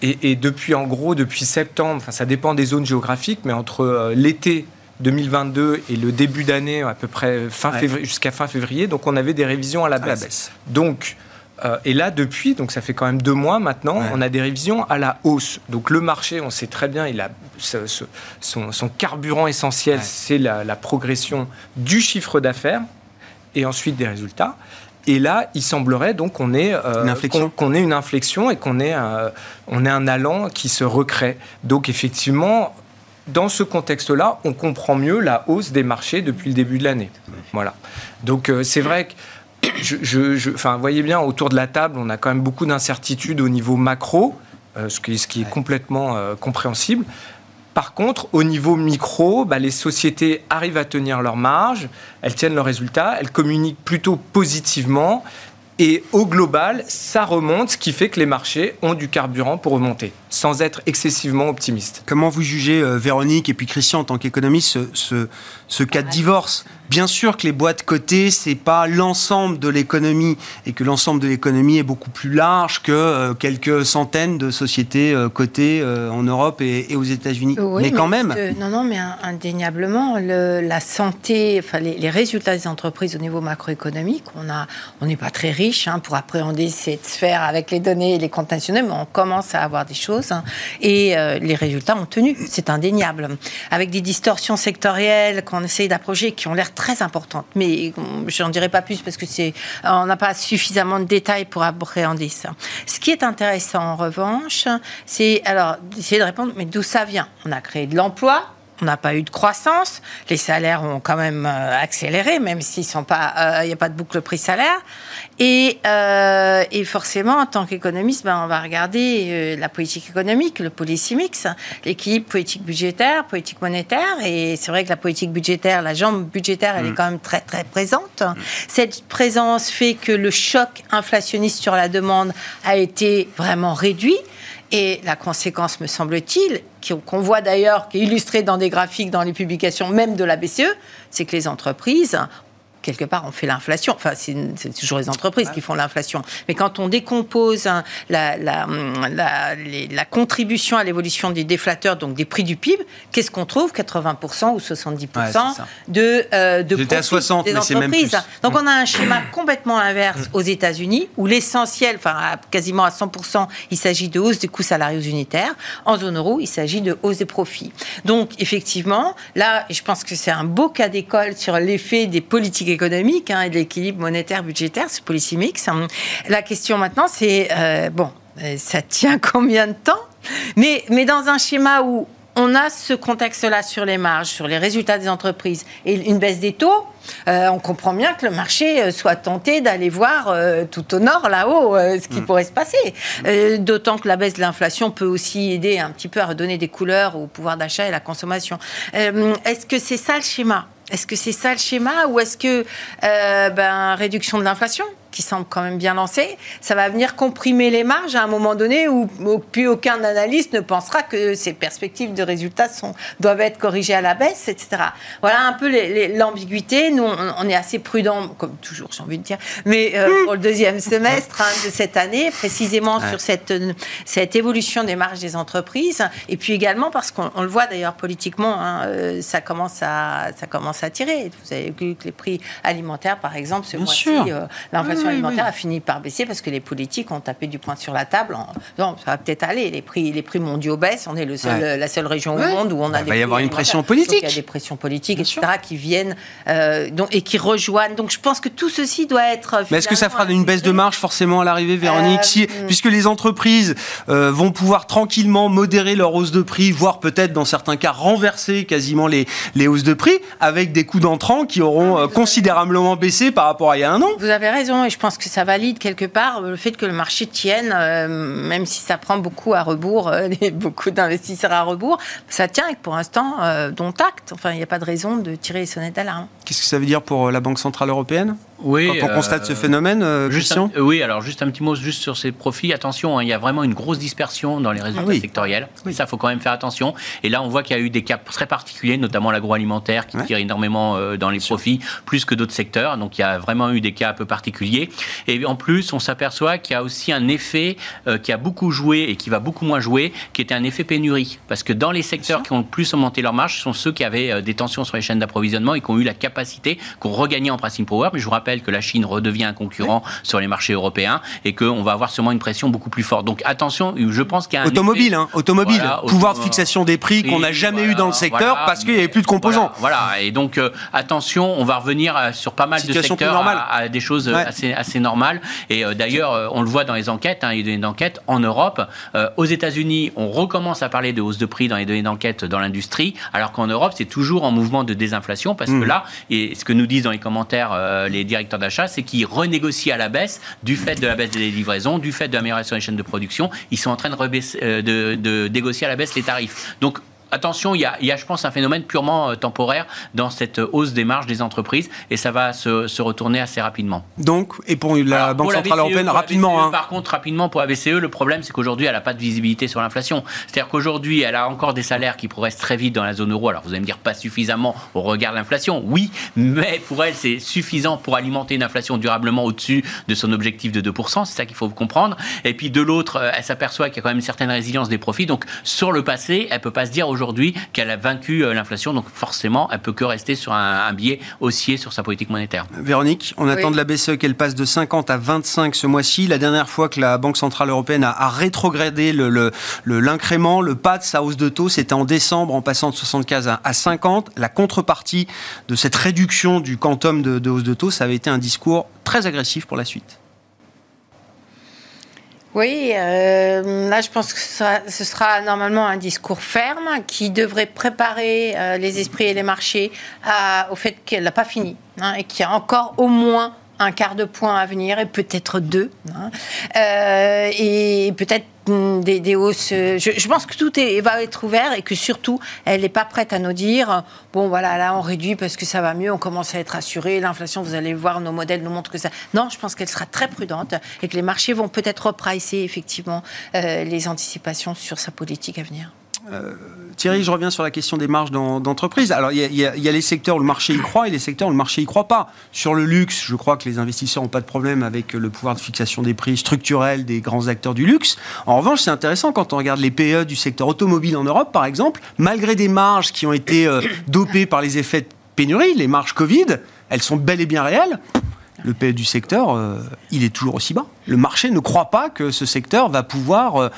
Et, depuis, en gros, depuis septembre, enfin, ça dépend des zones géographiques, mais entre euh, l'été 2022 et le début d'année, à peu près fin février, jusqu'à fin février, donc on avait des révisions à la baisse. baisse. Donc, euh, et là, depuis, donc ça fait quand même deux mois maintenant, on a des révisions à la hausse. Donc le marché, on sait très bien, il a son, carburant essentiel, c'est la, progression du chiffre d'affaires et ensuite des résultats. Et là, il semblerait donc qu'on ait, euh, une ait une inflexion et qu'on ait, on ait un allant qui se recrée. Donc effectivement, dans ce contexte-là, on comprend mieux la hausse des marchés depuis le début de l'année. Voilà. Donc euh, c'est vrai que je, enfin, voyez bien, autour de la table, on a quand même beaucoup d'incertitudes au niveau macro, euh, ce, qui, ce, qui, est complètement euh, compréhensible. Par contre, au niveau micro, bah, les sociétés arrivent à tenir leurs marges, elles tiennent leurs résultats, elles communiquent plutôt positivement. Et au global, ça remonte, ce qui fait que les marchés ont du carburant pour remonter, sans être excessivement optimistes. Comment vous jugez, euh, Véronique et puis Christian, en tant qu'économiste, ce, ce, cas de divorce? Bien sûr que les boîtes cotées, c'est pas l'ensemble de l'économie et que l'ensemble de l'économie est beaucoup plus large que euh, quelques centaines de sociétés euh, cotées euh, en Europe et, aux États-Unis. mais, quand même. non, non, mais indéniablement, la santé, enfin les, résultats des entreprises au niveau macroéconomique, on a, on n'est pas très riche hein, pour appréhender cette sphère avec les données et les comptes nationaux, mais on commence à avoir des choses hein, et les résultats ont tenu, c'est indéniable, avec des distorsions sectorielles qu'on essaye d'approcher qui ont l'air très importante, mais je n'en dirai pas plus parce que c'est, on n'a pas suffisamment de détails pour appréhender ça. Ce qui est intéressant en revanche, c'est alors d'essayer de répondre, mais d'où ça vient? On a créé de l'emploi, on n'a pas eu de croissance. Les salaires ont quand même euh, accéléré, même s'ils sont pas, il euh, n'y a pas de boucle prix-salaire. Et, euh, et, forcément, en tant qu'économiste, ben, on va regarder la politique économique, le policy mix, l'équilibre politique budgétaire, politique monétaire. Et c'est vrai que la politique budgétaire, la jambe budgétaire, elle est mm. quand même très très présente. Mm. Cette présence fait que le choc inflationniste sur la demande a été vraiment réduit. Et la conséquence, me semble-t-il, qu'on voit d'ailleurs, qui est illustrée dans des graphiques dans les publications même de la BCE, c'est que les entreprises quelque part, on fait l'inflation. Enfin, c'est toujours les entreprises qui font l'inflation. Mais quand on décompose hein, la, la, la, contribution à l'évolution des déflateurs, donc des prix du PIB, qu'est-ce qu'on trouve? 80% ou 70% de, euh, de profit à 60, des entreprises. Donc, on a un schéma complètement inverse aux États-Unis, où l'essentiel, enfin, quasiment à 100%, il s'agit de hausse des coûts salariaux unitaires. En zone euro, il s'agit de hausse des profits. Donc, effectivement, là, je pense que c'est un beau cas d'école sur l'effet des politiques économique hein, et de l'équilibre monétaire budgétaire, ce policy mix. La question maintenant, c'est euh, bon, euh, ça tient [LAUGHS] combien de temps? Mais, mais dans un schéma où on a ce contexte-là sur les marges, sur les résultats des entreprises et une baisse des taux, euh, on comprend bien que le marché soit tenté d'aller voir tout au nord, là-haut, ce qui mm. pourrait se passer. D'autant que la baisse de l'inflation peut aussi aider un petit peu à redonner des couleurs au pouvoir d'achat et à la consommation. Est-ce que c'est ça le schéma? Est-ce que c'est ça le schéma ou est-ce que euh, ben, réduction de l'inflation? Qui semble quand même bien lancé, ça va venir comprimer les marges à un moment donné où, plus aucun analyste ne pensera que ces perspectives de résultats sont, doivent être corrigées à la baisse, etc. Voilà un peu l'ambiguïté. Nous, on, est assez prudents, comme toujours, j'ai envie de dire, mais euh, pour le deuxième semestre hein, de cette année, précisément sur cette, cette évolution des marges des entreprises, et puis également parce qu'on le voit d'ailleurs politiquement, hein, euh, ça, commence à, ça commence à tirer. Vous avez vu que les prix alimentaires, par exemple, ce mois-ci, euh, l'inflation consommation alimentaire a fini par baisser parce que les politiques ont tapé du poing sur la table. Non, ça va peut-être aller. Les prix, les prix mondiaux baissent. On est le seul, la seule région au monde où on a Il des va y avoir une pression politique. Il y a des pressions politiques, etc., qui viennent euh, donc, et qui rejoignent. Donc je pense que tout ceci doit être. Mais est-ce que ça fera une baisse de marge forcément à l'arrivée, Véronique Euh, si, hmm. Puisque les entreprises euh, vont pouvoir tranquillement modérer leur hausse de prix, voire peut-être dans certains cas renverser quasiment les, les hausses de prix, avec des coûts d'entrant qui auront euh, considérablement baissé par rapport à il y a un an? Vous avez raison, je pense que ça valide quelque part le fait que le marché tienne, euh, même si ça prend beaucoup à rebours, euh, [LAUGHS] beaucoup d'investisseurs à rebours, ça tient et pour l'instant, euh, dont acte. Enfin, il n'y a pas de raison de tirer les sonnettes d'alarme. Qu'est-ce que ça veut dire pour euh, la Banque Centrale Européenne? Oui. Quand on euh, constate ce phénomène, euh, Christian un- euh, oui, alors juste un petit mot juste sur ces profits. Attention, hein, il y a vraiment une grosse dispersion dans les résultats Ah oui. sectoriels. Oui. Ça, faut quand même faire attention. Et là, on voit qu'il y a eu des cas très particuliers, notamment l'agroalimentaire qui Ouais. tire énormément dans les profits, plus que d'autres secteurs. Donc, il y a vraiment eu des cas un peu particuliers. Et en plus, on s'aperçoit qu'il y a aussi un effet qui a beaucoup joué et qui va beaucoup moins jouer, qui était un effet pénurie. Parce que dans les secteurs qui ont le plus augmenté leur marge, ce sont ceux qui avaient des tensions sur les chaînes d'approvisionnement et qui ont eu la capacité, qui ont regagné en pricing power. Mais je vous rappelle que la Chine redevient un concurrent sur les marchés européens et qu'on va avoir sûrement une pression beaucoup plus forte. Donc attention, je pense qu'il y a un Automobile, effet- hein, automobile. Voilà, pouvoir de fixation des prix qu'on n'a jamais voilà, eu dans le secteur voilà, parce qu'il n'y avait plus de composants. Voilà, et donc euh, attention, on va revenir euh, sur pas mal Situation de secteurs à, à des choses euh, Ouais. assez, assez normales. Et euh, d'ailleurs, euh, on le voit dans les enquêtes, hein, il y a des en Europe. Aux États-Unis, on recommence à parler de hausse de prix dans les données d'enquête dans l'industrie, alors qu'en Europe, c'est toujours en mouvement de désinflation parce Mmh. que là, et ce que nous disent dans les commentaires les directeurs d'achat, c'est qu'ils renégocient à la baisse du fait de la baisse des livraisons, du fait de l'amélioration des chaînes de production. Ils sont en train de, euh, de négocier à la baisse les tarifs. Donc Attention, il y, a, il y a, je pense, un phénomène purement euh, temporaire dans cette euh, hausse des marges des entreprises et ça va se, se retourner assez rapidement. Donc, et pour la Alors, Banque pour la Centrale BCE, Européenne, la rapidement. BCE, hein. Par contre, rapidement, pour la BCE, le problème, c'est qu'aujourd'hui, elle n'a pas de visibilité sur l'inflation. C'est-à-dire qu'aujourd'hui, elle a encore des salaires qui progressent très vite dans la zone euro. Alors, vous allez me dire pas suffisamment au regard de l'inflation. Oui, mais pour elle, c'est suffisant pour alimenter une inflation durablement au-dessus de son objectif de 2%. C'est ça qu'il faut comprendre. Et puis, de l'autre, euh, elle s'aperçoit qu'il y a quand même une certaine résilience des profits. Donc, sur le passé, elle peut pas se dire aujourd'hui qu'elle a vaincu euh, l'inflation. Donc, forcément, elle peut que rester sur un, un biais haussier sur sa politique monétaire. Véronique, on attend de la BCE qu'elle passe de 50 à 25 ce mois-ci. La dernière fois que la Banque Centrale Européenne a, a rétrogradé le- le- le- l'incrément, le, pas de sa hausse de taux, c'était en décembre en passant de 75 à, à 50. La contrepartie de cette réduction du quantum de, de hausse de taux, ça avait été un discours très agressif pour la suite. Oui, euh, là, je pense que ce sera, normalement un discours ferme qui devrait préparer euh, les esprits et les marchés à- au fait qu'elle n'a pas fini hein, et qu'il y a encore au moins un quart de point à venir et peut-être deux. hein. Euh, et peut-être hum, des, des hausses. euh, Je, je pense que tout est, va être ouvert et que surtout, elle n'est pas prête à nous dire bon, voilà, là, on réduit parce que ça va mieux, on commence à être assuré, l'inflation, vous allez voir, nos modèles nous montrent que ça. Non, je pense qu'elle sera très prudente et que les marchés vont peut-être repricer effectivement euh, les anticipations sur sa politique à venir. Thierry, je reviens sur la question des marges d'entreprise. Alors, il y, a- les secteurs où le marché y croit et les secteurs où le marché y croit pas. Sur le luxe, je crois que les investisseurs n'ont pas de problème avec le pouvoir de fixation des prix structurels des grands acteurs du luxe. En revanche, c'est intéressant quand on regarde les PE du secteur automobile en Europe, par exemple, malgré des marges qui ont été euh, dopées par les effets de pénurie, les marges Covid, elles sont bel et bien réelles. Le PE du secteur, euh, il est toujours aussi bas. Le marché ne croit pas que ce secteur va pouvoir euh,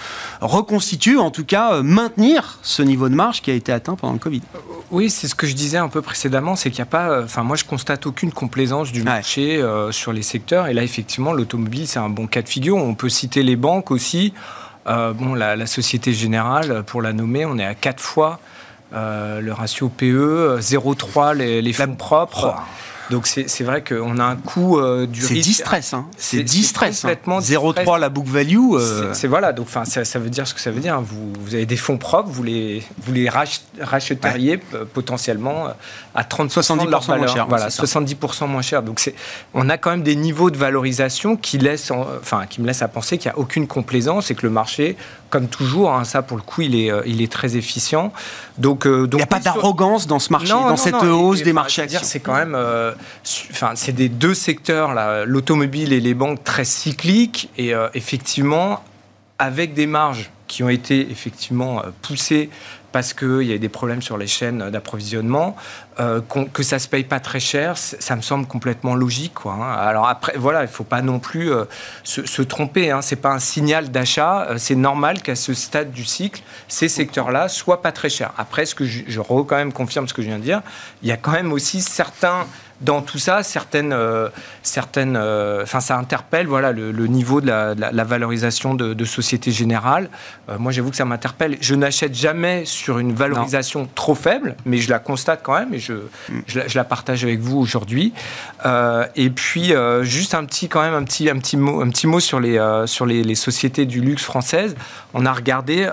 reconstituer, en tout cas euh, maintenir ce niveau de marge qui a été atteint pendant le Covid. Oui, c'est ce que je disais un peu précédemment, c'est qu'il n'y a pas, enfin moi je constate aucune complaisance du marché sur les secteurs. Et là effectivement, l'automobile c'est un bon cas de figure. On peut citer les banques aussi. Bon, la, la Société Générale, pour la nommer, on est à 4 fois euh, le ratio PE, 0,3 les, les fonds propres. Donc c'est vrai qu'on a un coût euh, du C'est risque. 10 stress, hein. c'est C'est- 10 c'est stress. hein. complètement 0,3 la book value. euh, C'est- voilà, donc ça, ça veut dire ce que ça veut dire. hein. Vous, vous avez des fonds propres, vous les vous les rach- racheteriez euh, potentiellement euh, à 30 70% de leur moins valeur. cher, Voilà, c'est ça. 70% moins cher. Donc on a quand même des niveaux de valorisation qui laissent en- enfin qui me laissent à penser qu'il n'y a aucune complaisance et que le marché comme toujours hein, ça pour le coup il est euh, il est très efficient. Donc euh, il n'y a pas d'arrogance dans ce marché, non, dans non, cette non, hausse et, des marchés actions. C'est quand même, euh, enfin, c'est des deux secteurs là, l'automobile et les banques très cycliques et euh, effectivement avec des marges qui ont été effectivement poussées parce qu'il y a des problèmes sur les chaînes d'approvisionnement, euh, que ça se paye pas très cher, ça me semble complètement logique. Hein. Alors après, voilà, il faut pas non plus euh, se, tromper. Hein. C'est pas un signal d'achat. Euh, c'est normal qu'à ce stade du cycle, ces secteurs-là soient pas très chers. Après, ce que je, je quand même confirme ce que je viens de dire, il y a quand même aussi certains dans tout ça, certaines, euh, certaines, euh, enfin, ça interpelle, voilà, le, niveau de la, valorisation de, de, Société Générale. Euh, moi, j'avoue que ça m'interpelle. Je n'achète jamais sur une valorisation trop faible, mais je la constate quand même et je, mm. je, la, partage avec vous aujourd'hui. et puis, juste un petit, quand même, un petit, un petit mot, un petit mot sur les, sur les, les sociétés du luxe françaises. On a regardé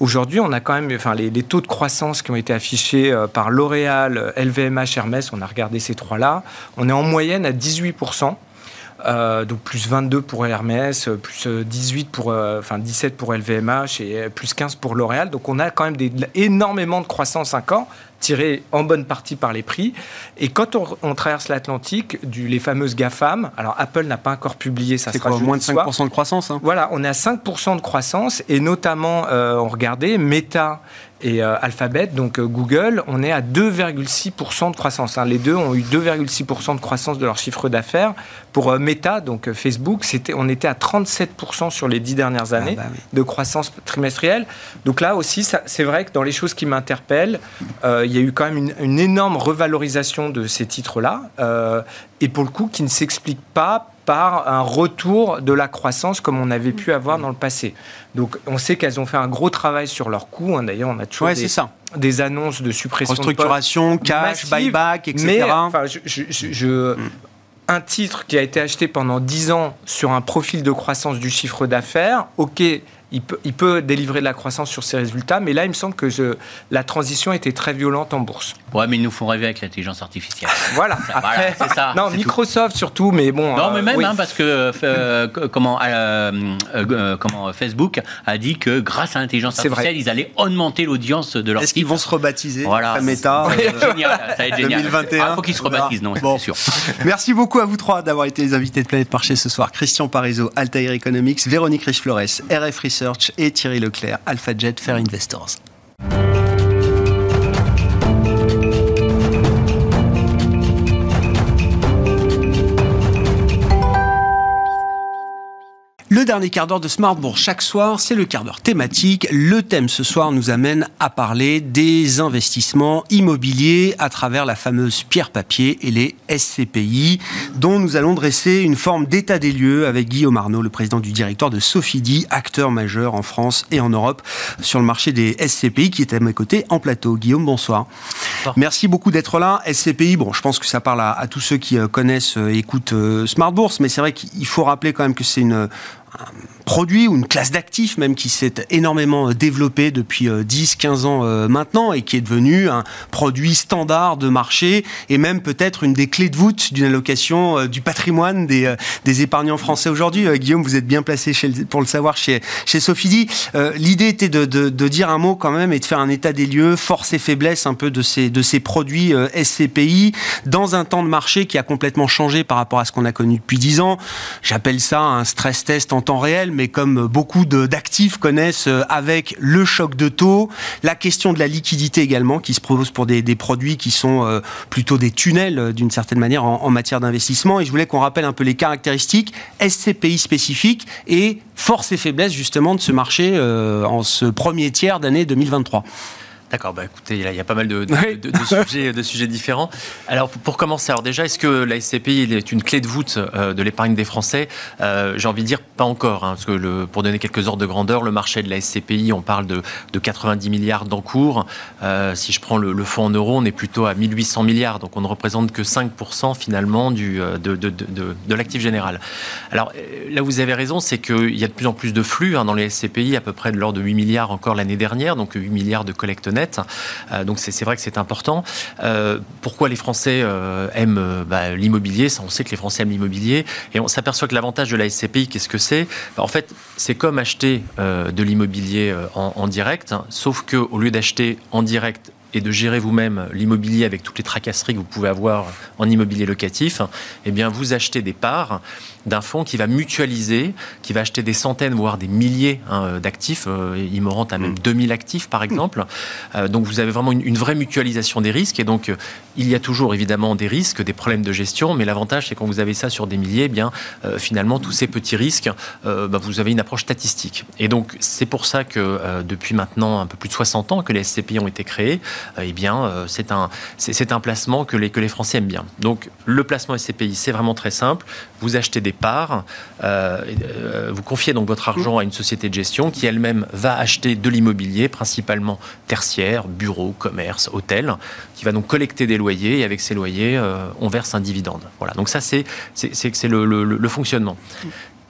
aujourd'hui, on a quand même, enfin, les, taux de croissance qui ont été affichés par L'Oréal, LVMH, Hermès. On a regardé ces trois-là, on est en moyenne à 18%. Euh, donc plus 22 pour Hermès, plus 18 pour, euh, enfin 17 pour LVMH et plus 15 pour L'Oréal. Donc on a quand même des, énormément de croissance ans, tiré en bonne partie par les prix. Et quand on, traverse l'Atlantique, les fameuses GAFAM, alors Apple n'a pas encore publié, ça sera quoi, moins de 5% de croissance hein? Voilà, on est à 5% de croissance et notamment, euh, on regardait Meta et euh, Alphabet, donc euh, Google, on est à 2,6% de croissance. Hein. Les deux ont eu 2,6% de croissance de leur chiffre d'affaires. Pour euh, Meta, donc Facebook, c'était, on était à 37% sur les dix dernières ah années bah de croissance trimestrielle. Donc là aussi, c'est vrai que dans les choses qui m'interpellent, il y a eu quand même une, une énorme revalorisation de ces titres-là. et pour le coup, qui ne s'explique pas par un retour de la croissance comme on avait pu avoir dans le passé. Donc on sait qu'elles ont fait un gros travail sur leurs coûts. Hein. D'ailleurs, on a toujours des, des, annonces de suppression Restructuration, de cash, buyback, etc. Mais enfin, je, mm. un titre qui a été acheté pendant 10 ans sur un profil de croissance du chiffre d'affaires, ok, il peut, délivrer de la croissance sur ses résultats, mais là, il me semble que la transition était très violente en bourse. Ouais, mais ils nous font rêver avec l'intelligence artificielle. [LAUGHS] Voilà, après, c'est ça. Non, Microsoft surtout, mais bon. Non, mais euh, même, hein, parce que euh, comment, euh, comment Facebook a dit que grâce à l'intelligence artificielle, ils allaient augmenter l'audience de leur Est-ce qu'ils vont se rebaptiser Voilà. Meta génial, ça va être génial. 2021. Il ah, faut qu'ils se rebaptisent, non, bon. c'est sûr. [LAUGHS] Merci beaucoup à vous trois d'avoir été les invités de Planète Marché ce soir. Christian Parizeau, Altair Economics, Véronique Riche-Flores, RF Research et Thierry Leclerc, AlphaJet Fair Investors. Le dernier quart d'heure de Smartbourg chaque soir, c'est le quart d'heure thématique. Le thème ce soir nous amène à parler des investissements immobiliers à travers la fameuse pierre-papier et les SCPI, dont nous allons dresser une forme d'état des lieux avec Guillaume Arnaud, le président du directoire de Sophidi, acteur majeur en France et en Europe sur le marché des SCPI, qui est à mes côtés en plateau. Guillaume, bonsoir. Merci beaucoup d'être là. SCPI, bon, je pense que ça parle à, tous ceux qui euh, connaissent et écoutent euh, Smart Bourse, mais c'est vrai qu'il faut rappeler quand même que c'est une Um, produit ou une classe d'actifs même qui s'est énormément euh, développée depuis 10-15 euh, ans euh, maintenant et qui est devenu un produit standard de marché et même peut-être une des clés de voûte d'une allocation du patrimoine des, des épargnants français aujourd'hui. Guillaume, vous êtes bien placé pour le savoir chez, chez Sophie L'idée était de, de, de, dire un mot quand même et de faire un état des lieux, force et faiblesse un peu de ces, de ces produits SCPI dans un temps de marché qui a complètement changé par rapport à ce qu'on a connu depuis 10 ans. J'appelle ça un stress test en temps réel, mais comme beaucoup d'actifs connaissent euh, avec le choc de taux, la question de la liquidité également qui se pose pour des, produits qui sont euh, plutôt des tunnels euh, d'une certaine manière en, matière d'investissement. Et je voulais qu'on rappelle un peu les caractéristiques SCPI spécifiques et force et faiblesse justement de ce marché en ce premier tiers d'année 2023. D'accord, bah écoutez, il y, a pas mal de, sujets, de sujets différents. Alors pour, commencer, alors déjà, est-ce que la SCPI est une clé de voûte euh, de l'épargne des Français? Euh, J'ai envie de dire pas encore, hein, parce que le, pour donner quelques ordres de grandeur, le marché de la SCPI, on parle de, 90 milliards d'encours. Euh, si je prends le, fonds en euros, on est plutôt à 1800 milliards, donc on ne représente que 5% finalement du, de, l'actif général. Alors là, vous avez raison, c'est qu'il y a de plus en plus de flux hein, dans les SCPI, à peu près de l'ordre de 8 milliards encore l'année dernière, donc 8 milliards de collecte net euh, donc c'est vrai que c'est important. Euh, pourquoi les Français euh, aiment bah, l'immobilier? On sait que les Français aiment l'immobilier et on s'aperçoit que l'avantage de la SCPI, qu'est-ce que c'est? Bah, En fait, c'est comme acheter de l'immobilier en, direct, hein, sauf que au lieu d'acheter en direct et de gérer vous-même l'immobilier avec toutes les tracasseries que vous pouvez avoir en immobilier locatif, eh bien, vous achetez des parts d'un fonds qui va mutualiser, qui va acheter des centaines, voire des milliers hein, d'actifs. Euh, Imorant a même 2000 mm. actifs, par exemple. Euh, donc, vous avez vraiment une, vraie mutualisation des risques. Et donc, euh, il y a toujours évidemment des risques, des problèmes de gestion. Mais l'avantage, c'est quand vous avez ça sur des milliers, eh bien, finalement, tous ces petits risques, bah, vous avez une approche statistique. Et donc, c'est pour ça que depuis maintenant un peu plus de 60 ans que les SCPI ont été créés, eh bien, c'est un, c'est un placement que les, que les Français aiment bien. Donc, le placement SCPI, c'est vraiment très simple. Vous achetez des parts, euh, euh, vous confiez donc votre argent à une société de gestion qui elle-même va acheter de l'immobilier, principalement tertiaire, bureaux, commerce, hôtel, qui va donc collecter des loyers et avec ces loyers, euh, on verse un dividende. Voilà, donc ça c'est le, le, le, fonctionnement.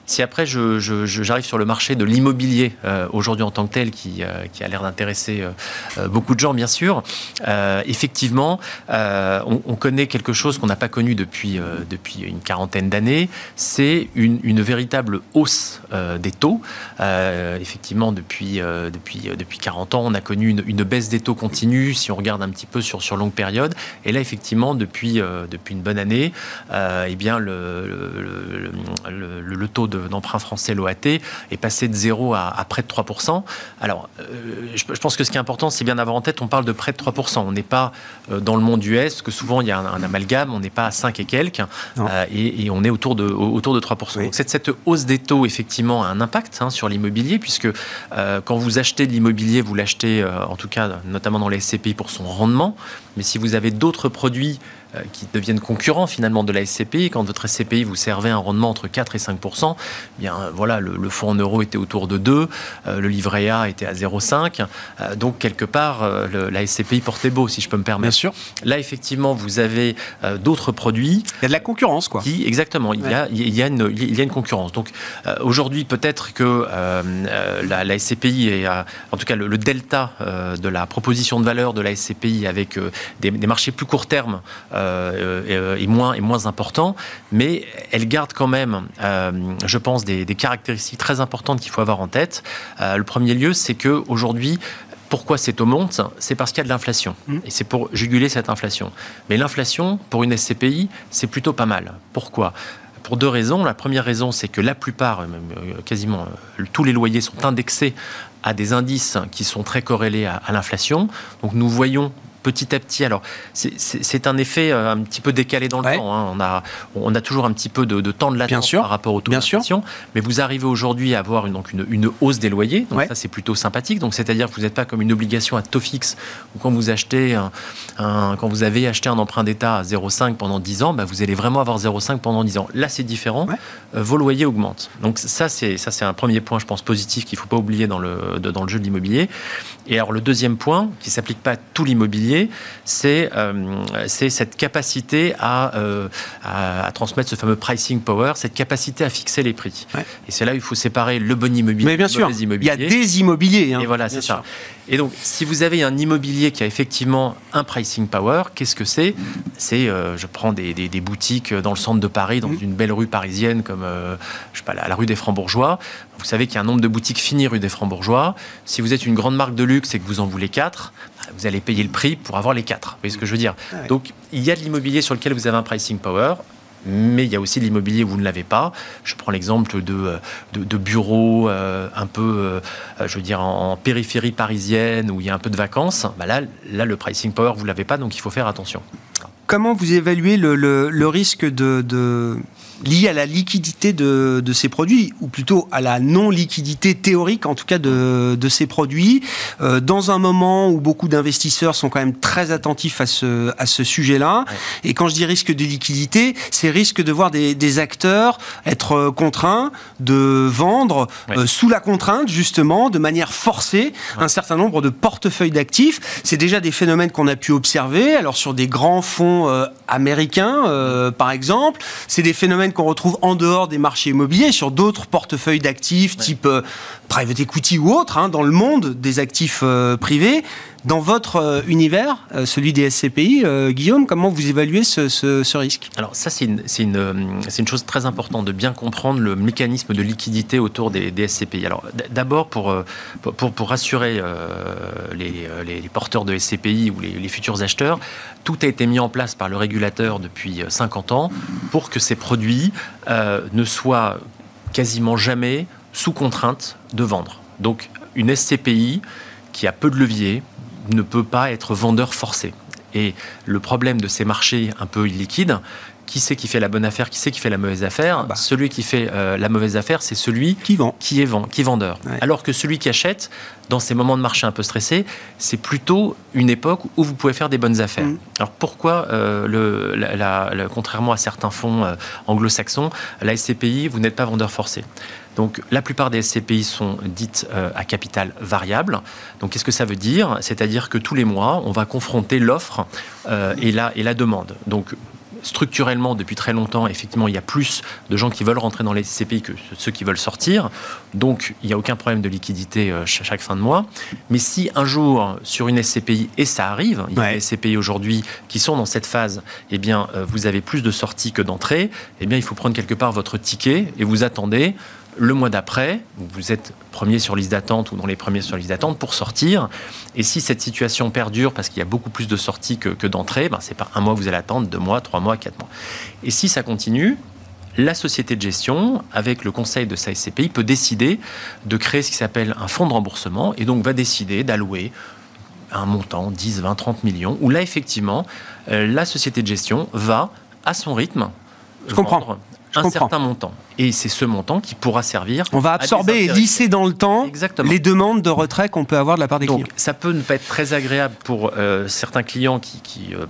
Si après j'arrive sur le marché de l'immobilier euh, aujourd'hui en tant que tel, qui, euh, a l'air d'intéresser euh, beaucoup de gens bien sûr, effectivement, on, on, connaît quelque chose qu'on n'a pas connu depuis, depuis une quarantaine d'années, c'est une, véritable hausse des taux. effectivement, depuis, depuis, depuis 40 ans, on a connu une, baisse des taux continue, si on regarde un petit peu sur, sur longue période. Et là, effectivement, depuis, depuis une bonne année, eh bien, le, le, le, taux d'emprunt français, l'OAT, est passé de 0 à, près de 3%. Alors, euh, je, pense que ce qui est important, c'est bien d'avoir en tête, on parle de près de 3%. On n'est pas euh, dans le monde US, que souvent il y a un, amalgame, on n'est pas à 5 et quelques, euh, et, on est autour de, autour de 3%. Donc cette, cette, hausse des taux, effectivement, a un impact hein, sur l'immobilier, puisque quand vous achetez de l'immobilier, vous l'achetez, en tout cas, notamment dans les SCPI, pour son rendement, mais si vous avez d'autres produits qui deviennent concurrents finalement de la SCPI. Quand votre SCPI vous servait un rendement entre 4 et 5 eh bien euh, voilà, le, fonds en euros était autour de 2, euh, le livret A était à 0,5. donc quelque part, la SCPI portait beau, si je peux me permettre. Bien sûr. Là, effectivement, vous avez d'autres produits. Il y a de la concurrence, quoi. Qui, exactement, il, y a, il, y a une, il y a une concurrence. Donc aujourd'hui, peut-être que la, SCPI est, en tout cas, le, delta de la proposition de valeur de la SCPI avec des, des marchés plus court terme euh, est, moins, est moins important, mais elle garde quand même, euh, je pense, des, caractéristiques très importantes qu'il faut avoir en tête. Euh, le premier lieu, c'est que aujourd'hui, pourquoi ces taux montent C'est parce qu'il y a de l'inflation. Mmh. Et c'est pour juguler cette inflation. Mais l'inflation, pour une SCPI, c'est plutôt pas mal. Pourquoi? Pour deux raisons. La première raison, c'est que la plupart, quasiment tous les loyers sont indexés à des indices qui sont très corrélés à, à l'inflation. Donc nous voyons petit à petit. Alors, c'est un effet euh, un petit peu décalé dans le temps. Hein. On, a, on a toujours un petit peu de, temps de latence par rapport au taux d'inflation. Mais vous arrivez aujourd'hui à avoir une, donc une, hausse des loyers. Donc, ça, c'est plutôt sympathique. Donc, c'est-à-dire que vous n'êtes pas comme une obligation à taux fixe ou quand vous achetez un, quand vous avez acheté un emprunt d'État à 0,5 pendant 10 ans, bah, vous allez vraiment avoir 0,5 pendant 10 ans. Là, c'est différent. Euh, vos loyers augmentent. Donc, ça, c'est un premier point, je pense, positif qu'il ne faut pas oublier dans le, dans le jeu de l'immobilier. Et alors, le deuxième point, qui ne s'applique pas à tout l'immobilier, euh, c'est cette capacité euh, à, à, transmettre ce fameux pricing power, cette capacité à fixer les prix. Et c'est là où il faut séparer le bon immobilier Mais bien sûr, il y a des immobiliers. Hein. et voilà, c'est ça. Et donc, si vous avez un immobilier qui a effectivement un pricing power, qu'est-ce que c'est? C'est, euh, je prends des, boutiques dans le centre de Paris, dans mmh. une belle rue parisienne comme, je sais pas, la, rue des Francs-Bourgeois. Vous savez qu'il y a un nombre de boutiques finies rue des Francs-Bourgeois. Si vous êtes une grande marque de luxe et que vous en voulez quatre, vous allez payer le prix pour avoir les quatre. Vous voyez ce que je veux dire Donc, il y a de l'immobilier sur lequel vous avez un pricing power mais il y a aussi de l'immobilier où vous ne l'avez pas. Je prends l'exemple de, de, bureaux euh, un peu, euh, je veux dire, en, périphérie parisienne où il y a un peu de vacances. Bah là, là, le pricing power, vous ne l'avez pas, donc il faut faire attention. Comment vous évaluez le, le, risque de, de lié à la liquidité de, de, ces produits, ou plutôt à la non-liquidité théorique, en tout cas, de, de ces produits, euh, dans un moment où beaucoup d'investisseurs sont quand même très attentifs à ce, à ce sujet-là. Et quand je dis risque de liquidité, c'est risque de voir des, des acteurs être euh, contraints de vendre euh, sous la contrainte, justement, de manière forcée, un certain nombre de portefeuilles d'actifs. C'est déjà des phénomènes qu'on a pu observer. Alors, sur des grands fonds américains, par exemple, c'est des phénomènes qu'on retrouve en dehors des marchés immobiliers, sur d'autres portefeuilles d'actifs type euh, private equity ou autre, hein, dans le monde des actifs euh, privés. Dans votre univers, celui des SCPI, Guillaume, comment vous évaluez ce, risque? Alors ça, c'est une, une, une, chose très importante de bien comprendre le mécanisme de liquidité autour des, SCPI. Alors d'abord, pour, pour, pour, rassurer les, les, porteurs de SCPI ou les futurs acheteurs, tout a été mis en place par le régulateur depuis 50 ans pour que ces produits ne soient quasiment jamais sous contrainte de vendre. Donc une SCPI qui a peu de levier ne peut pas être vendeur forcé. Et le problème de ces marchés un peu illiquides, qui c'est qui fait la bonne affaire, qui c'est qui fait la mauvaise affaire? Ah bah. Celui qui fait euh, la mauvaise affaire, c'est celui qui vend, qui est vend, qui vendeur. Alors que celui qui achète, dans ces moments de marché un peu stressés, c'est plutôt une époque où vous pouvez faire des bonnes affaires. Mm. Alors pourquoi, euh, le, contrairement à certains fonds euh, anglo-saxons, la SCPI, vous n'êtes pas vendeur forcé? Donc la plupart des SCPI sont dites à capital variable. Donc qu'est-ce que ça veut dire? C'est-à-dire que tous les mois, on va confronter l'offre et, la, et la demande. Donc structurellement, depuis très longtemps, effectivement, il y a plus de gens qui veulent rentrer dans les SCPI que ceux qui veulent sortir. Donc, il n'y a aucun problème de liquidité euh, chaque fin de mois. Mais si un jour, sur une SCPI, et ça arrive, il y a des SCPI aujourd'hui qui sont dans cette phase, eh bien, euh, vous avez plus de sorties que d'entrées, eh bien, il faut prendre quelque part votre ticket et vous attendez le mois d'après, vous êtes premier sur liste d'attente ou dans les premiers sur liste d'attente pour sortir. Et si cette situation perdure parce qu'il y a beaucoup plus de sorties que, d'entrées, ben c'est pas un mois que vous allez attendre, deux mois, trois mois, quatre mois. Et si ça continue, la société de gestion, avec le conseil de sa SCPI, peut décider de créer ce qui s'appelle un fonds de remboursement et donc va décider d'allouer un montant, 10, 20, 30 millions, où là, effectivement, euh, la société de gestion va, à son rythme, Je comprends un certain montant. Et c'est ce montant qui pourra servir. On va absorber et lisser dans le temps les demandes de retrait qu'on peut avoir de la part des Donc, clients. Ça peut ne pas être très agréable pour euh, certains clients qui, euh,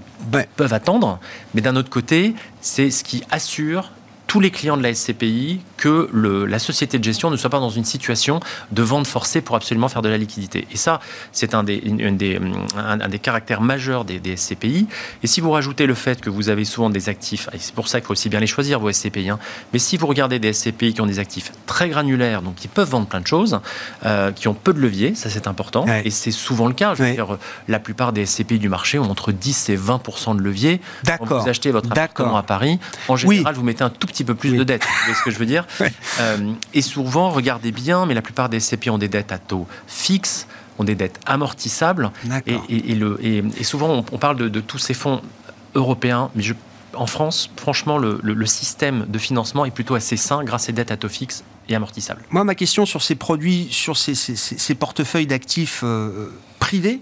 peuvent attendre, mais d'un autre côté, c'est ce qui assure tous les clients de la SCPI que le, la société de gestion ne soit pas dans une situation de vente forcée pour absolument faire de la liquidité. Et ça, c'est un des, des, un, des caractères majeurs des, des, SCPI. Et si vous rajoutez le fait que vous avez souvent des actifs, et c'est pour ça qu'il faut aussi bien les choisir, vos SCPI, hein, mais si vous regardez des SCPI qui ont des actifs très granulaires, donc qui peuvent vendre plein de choses, euh, qui ont peu de levier, ça c'est important, et c'est souvent le cas. Je veux dire, la plupart des SCPI du marché ont entre 10 et 20 de levier. Quand vous achetez votre appartement à Paris, en général, vous mettez un tout petit peu plus de dettes. Vous voyez ce que je veux dire [LAUGHS] euh, Et souvent, regardez bien, mais la plupart des SCPI ont des dettes à taux fixes ont des dettes amortissables. Et, et, souvent, on, parle de, tous ces fonds européens, mais je, en France, franchement, le, système de financement est plutôt assez sain grâce à ces dettes à taux fixes et amortissables. Moi, ma question sur ces produits, sur ces, portefeuilles d'actifs euh, privés,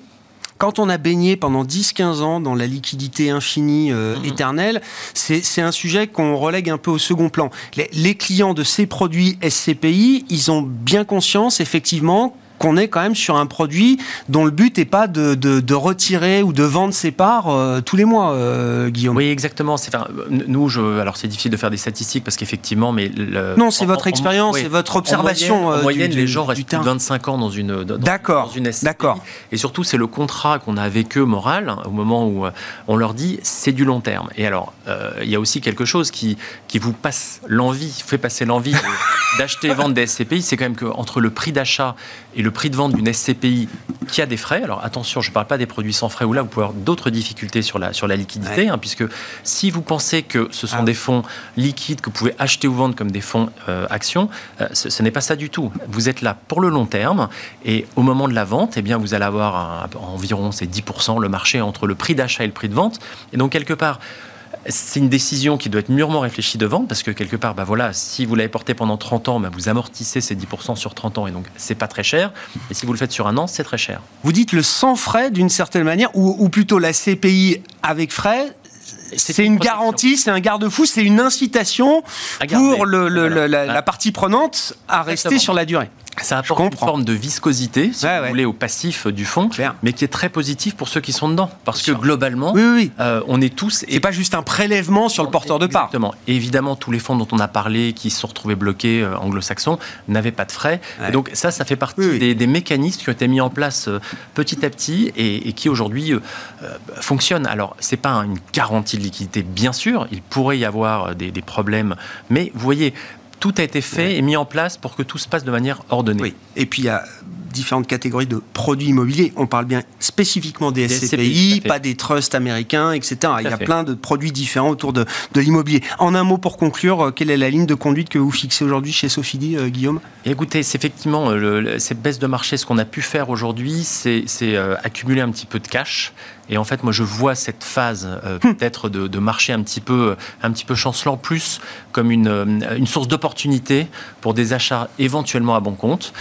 quand on a baigné pendant 10-15 ans dans la liquidité infinie euh, mhm. éternelle, c'est un sujet qu'on relègue un peu au second plan. Les, les clients de ces produits SCPI, ils ont bien conscience effectivement qu'on est quand même sur un produit dont le but n'est pas de, de, retirer ou de vendre ses parts euh, tous les mois, euh, Guillaume. Oui, exactement. Enfin, nous, je, alors c'est difficile de faire des statistiques parce qu'effectivement, mais non, c'est votre expérience, c'est votre observation. En moyenne, euh, les gens restent plus de 25 ans dans une d'accord, d'accord. Et surtout, c'est le contrat qu'on a avec eux moral au moment où on leur dit c'est du long terme. Et alors, il y a aussi quelque chose qui qui vous passe l'envie, fait passer l'envie [LAUGHS] d'acheter et vendre des SCPI, c'est quand même que entre le prix d'achat et le prix de vente d'une SCPI qui a des frais, alors attention, je ne parle pas des produits sans frais où là vous pouvez avoir d'autres difficultés sur la, sur la liquidité, hein, puisque si vous pensez que ce sont ah. des fonds liquides que vous pouvez acheter ou vendre comme des fonds euh, actions, euh, ce, n'est pas ça du tout. Vous êtes là pour le long terme et au moment de la vente, eh bien, vous allez avoir environ ces 10% le marché entre le prix d'achat et le prix de vente. Et donc quelque part, c'est une décision qui doit être mûrement réfléchie devant, parce que quelque part, bah voilà, si vous l'avez porté pendant 30 ans, bah vous amortissez ces 10% sur 30 ans, et donc c'est pas très cher. Et si vous le faites sur un an, c'est très cher. Vous dites le sans frais d'une certaine manière, ou, plutôt la CPI avec frais, c'est une, garantie, c'est un garde-fou, c'est une incitation pour la, partie prenante à rester sur la durée. Ça apporte une forme de viscosité, si vous voulez, au passif du fond, mais qui est très positif pour ceux qui sont dedans. Parce que globalement, euh, on est tous. Et pas juste un prélèvement sur le porteur de part. Exactement. évidemment, tous les fonds dont on a parlé, qui se sont retrouvés bloqués euh, anglo-saxons, n'avaient pas de frais. Et donc, ça, ça fait partie des, mécanismes qui ont été mis en place euh, petit à petit et, qui aujourd'hui fonctionnent. Alors, c'est pas une garantie de liquidité, bien sûr. Il pourrait y avoir des, des problèmes, mais vous voyez, tout a été fait et mis en place pour que tout se passe de manière ordonnée. Oui. Et puis il y a différentes catégories de produits immobiliers. On parle bien spécifiquement des, SCPI, pas des trusts américains, etc. Il y a plein de produits différents autour de, l'immobilier. En un mot pour conclure, euh, quelle est la ligne de conduite que vous fixez aujourd'hui chez Sophie euh, Guillaume? Écoutez, c'est effectivement le, cette baisse de marché. Ce qu'on a pu faire aujourd'hui, c'est euh, accumuler un petit peu de cash. Et en fait, moi, je vois cette phase hmm. peut-être de, marché un petit peu, un petit peu chancelant, plus comme une, une source d'opportunité pour des achats éventuellement à bon compte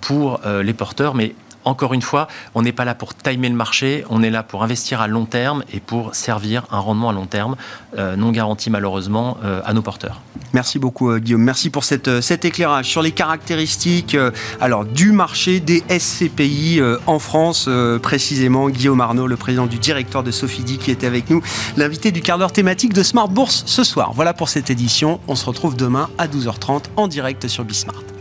pour les porteurs, mais encore une fois, on n'est pas là pour timer le marché, on est là pour investir à long terme et pour servir un rendement à long terme, euh, non garanti malheureusement, euh, à nos porteurs. Merci beaucoup euh, Guillaume, merci pour cet éclairage sur les caractéristiques alors, du marché des SCPI en France, précisément Guillaume Arnaud, le président du directeur de Sophie qui était avec nous, l'invité du quart d'heure thématique de Smart Bourse ce soir. Voilà pour cette édition, on se retrouve demain à 12h30 en direct sur Bismart.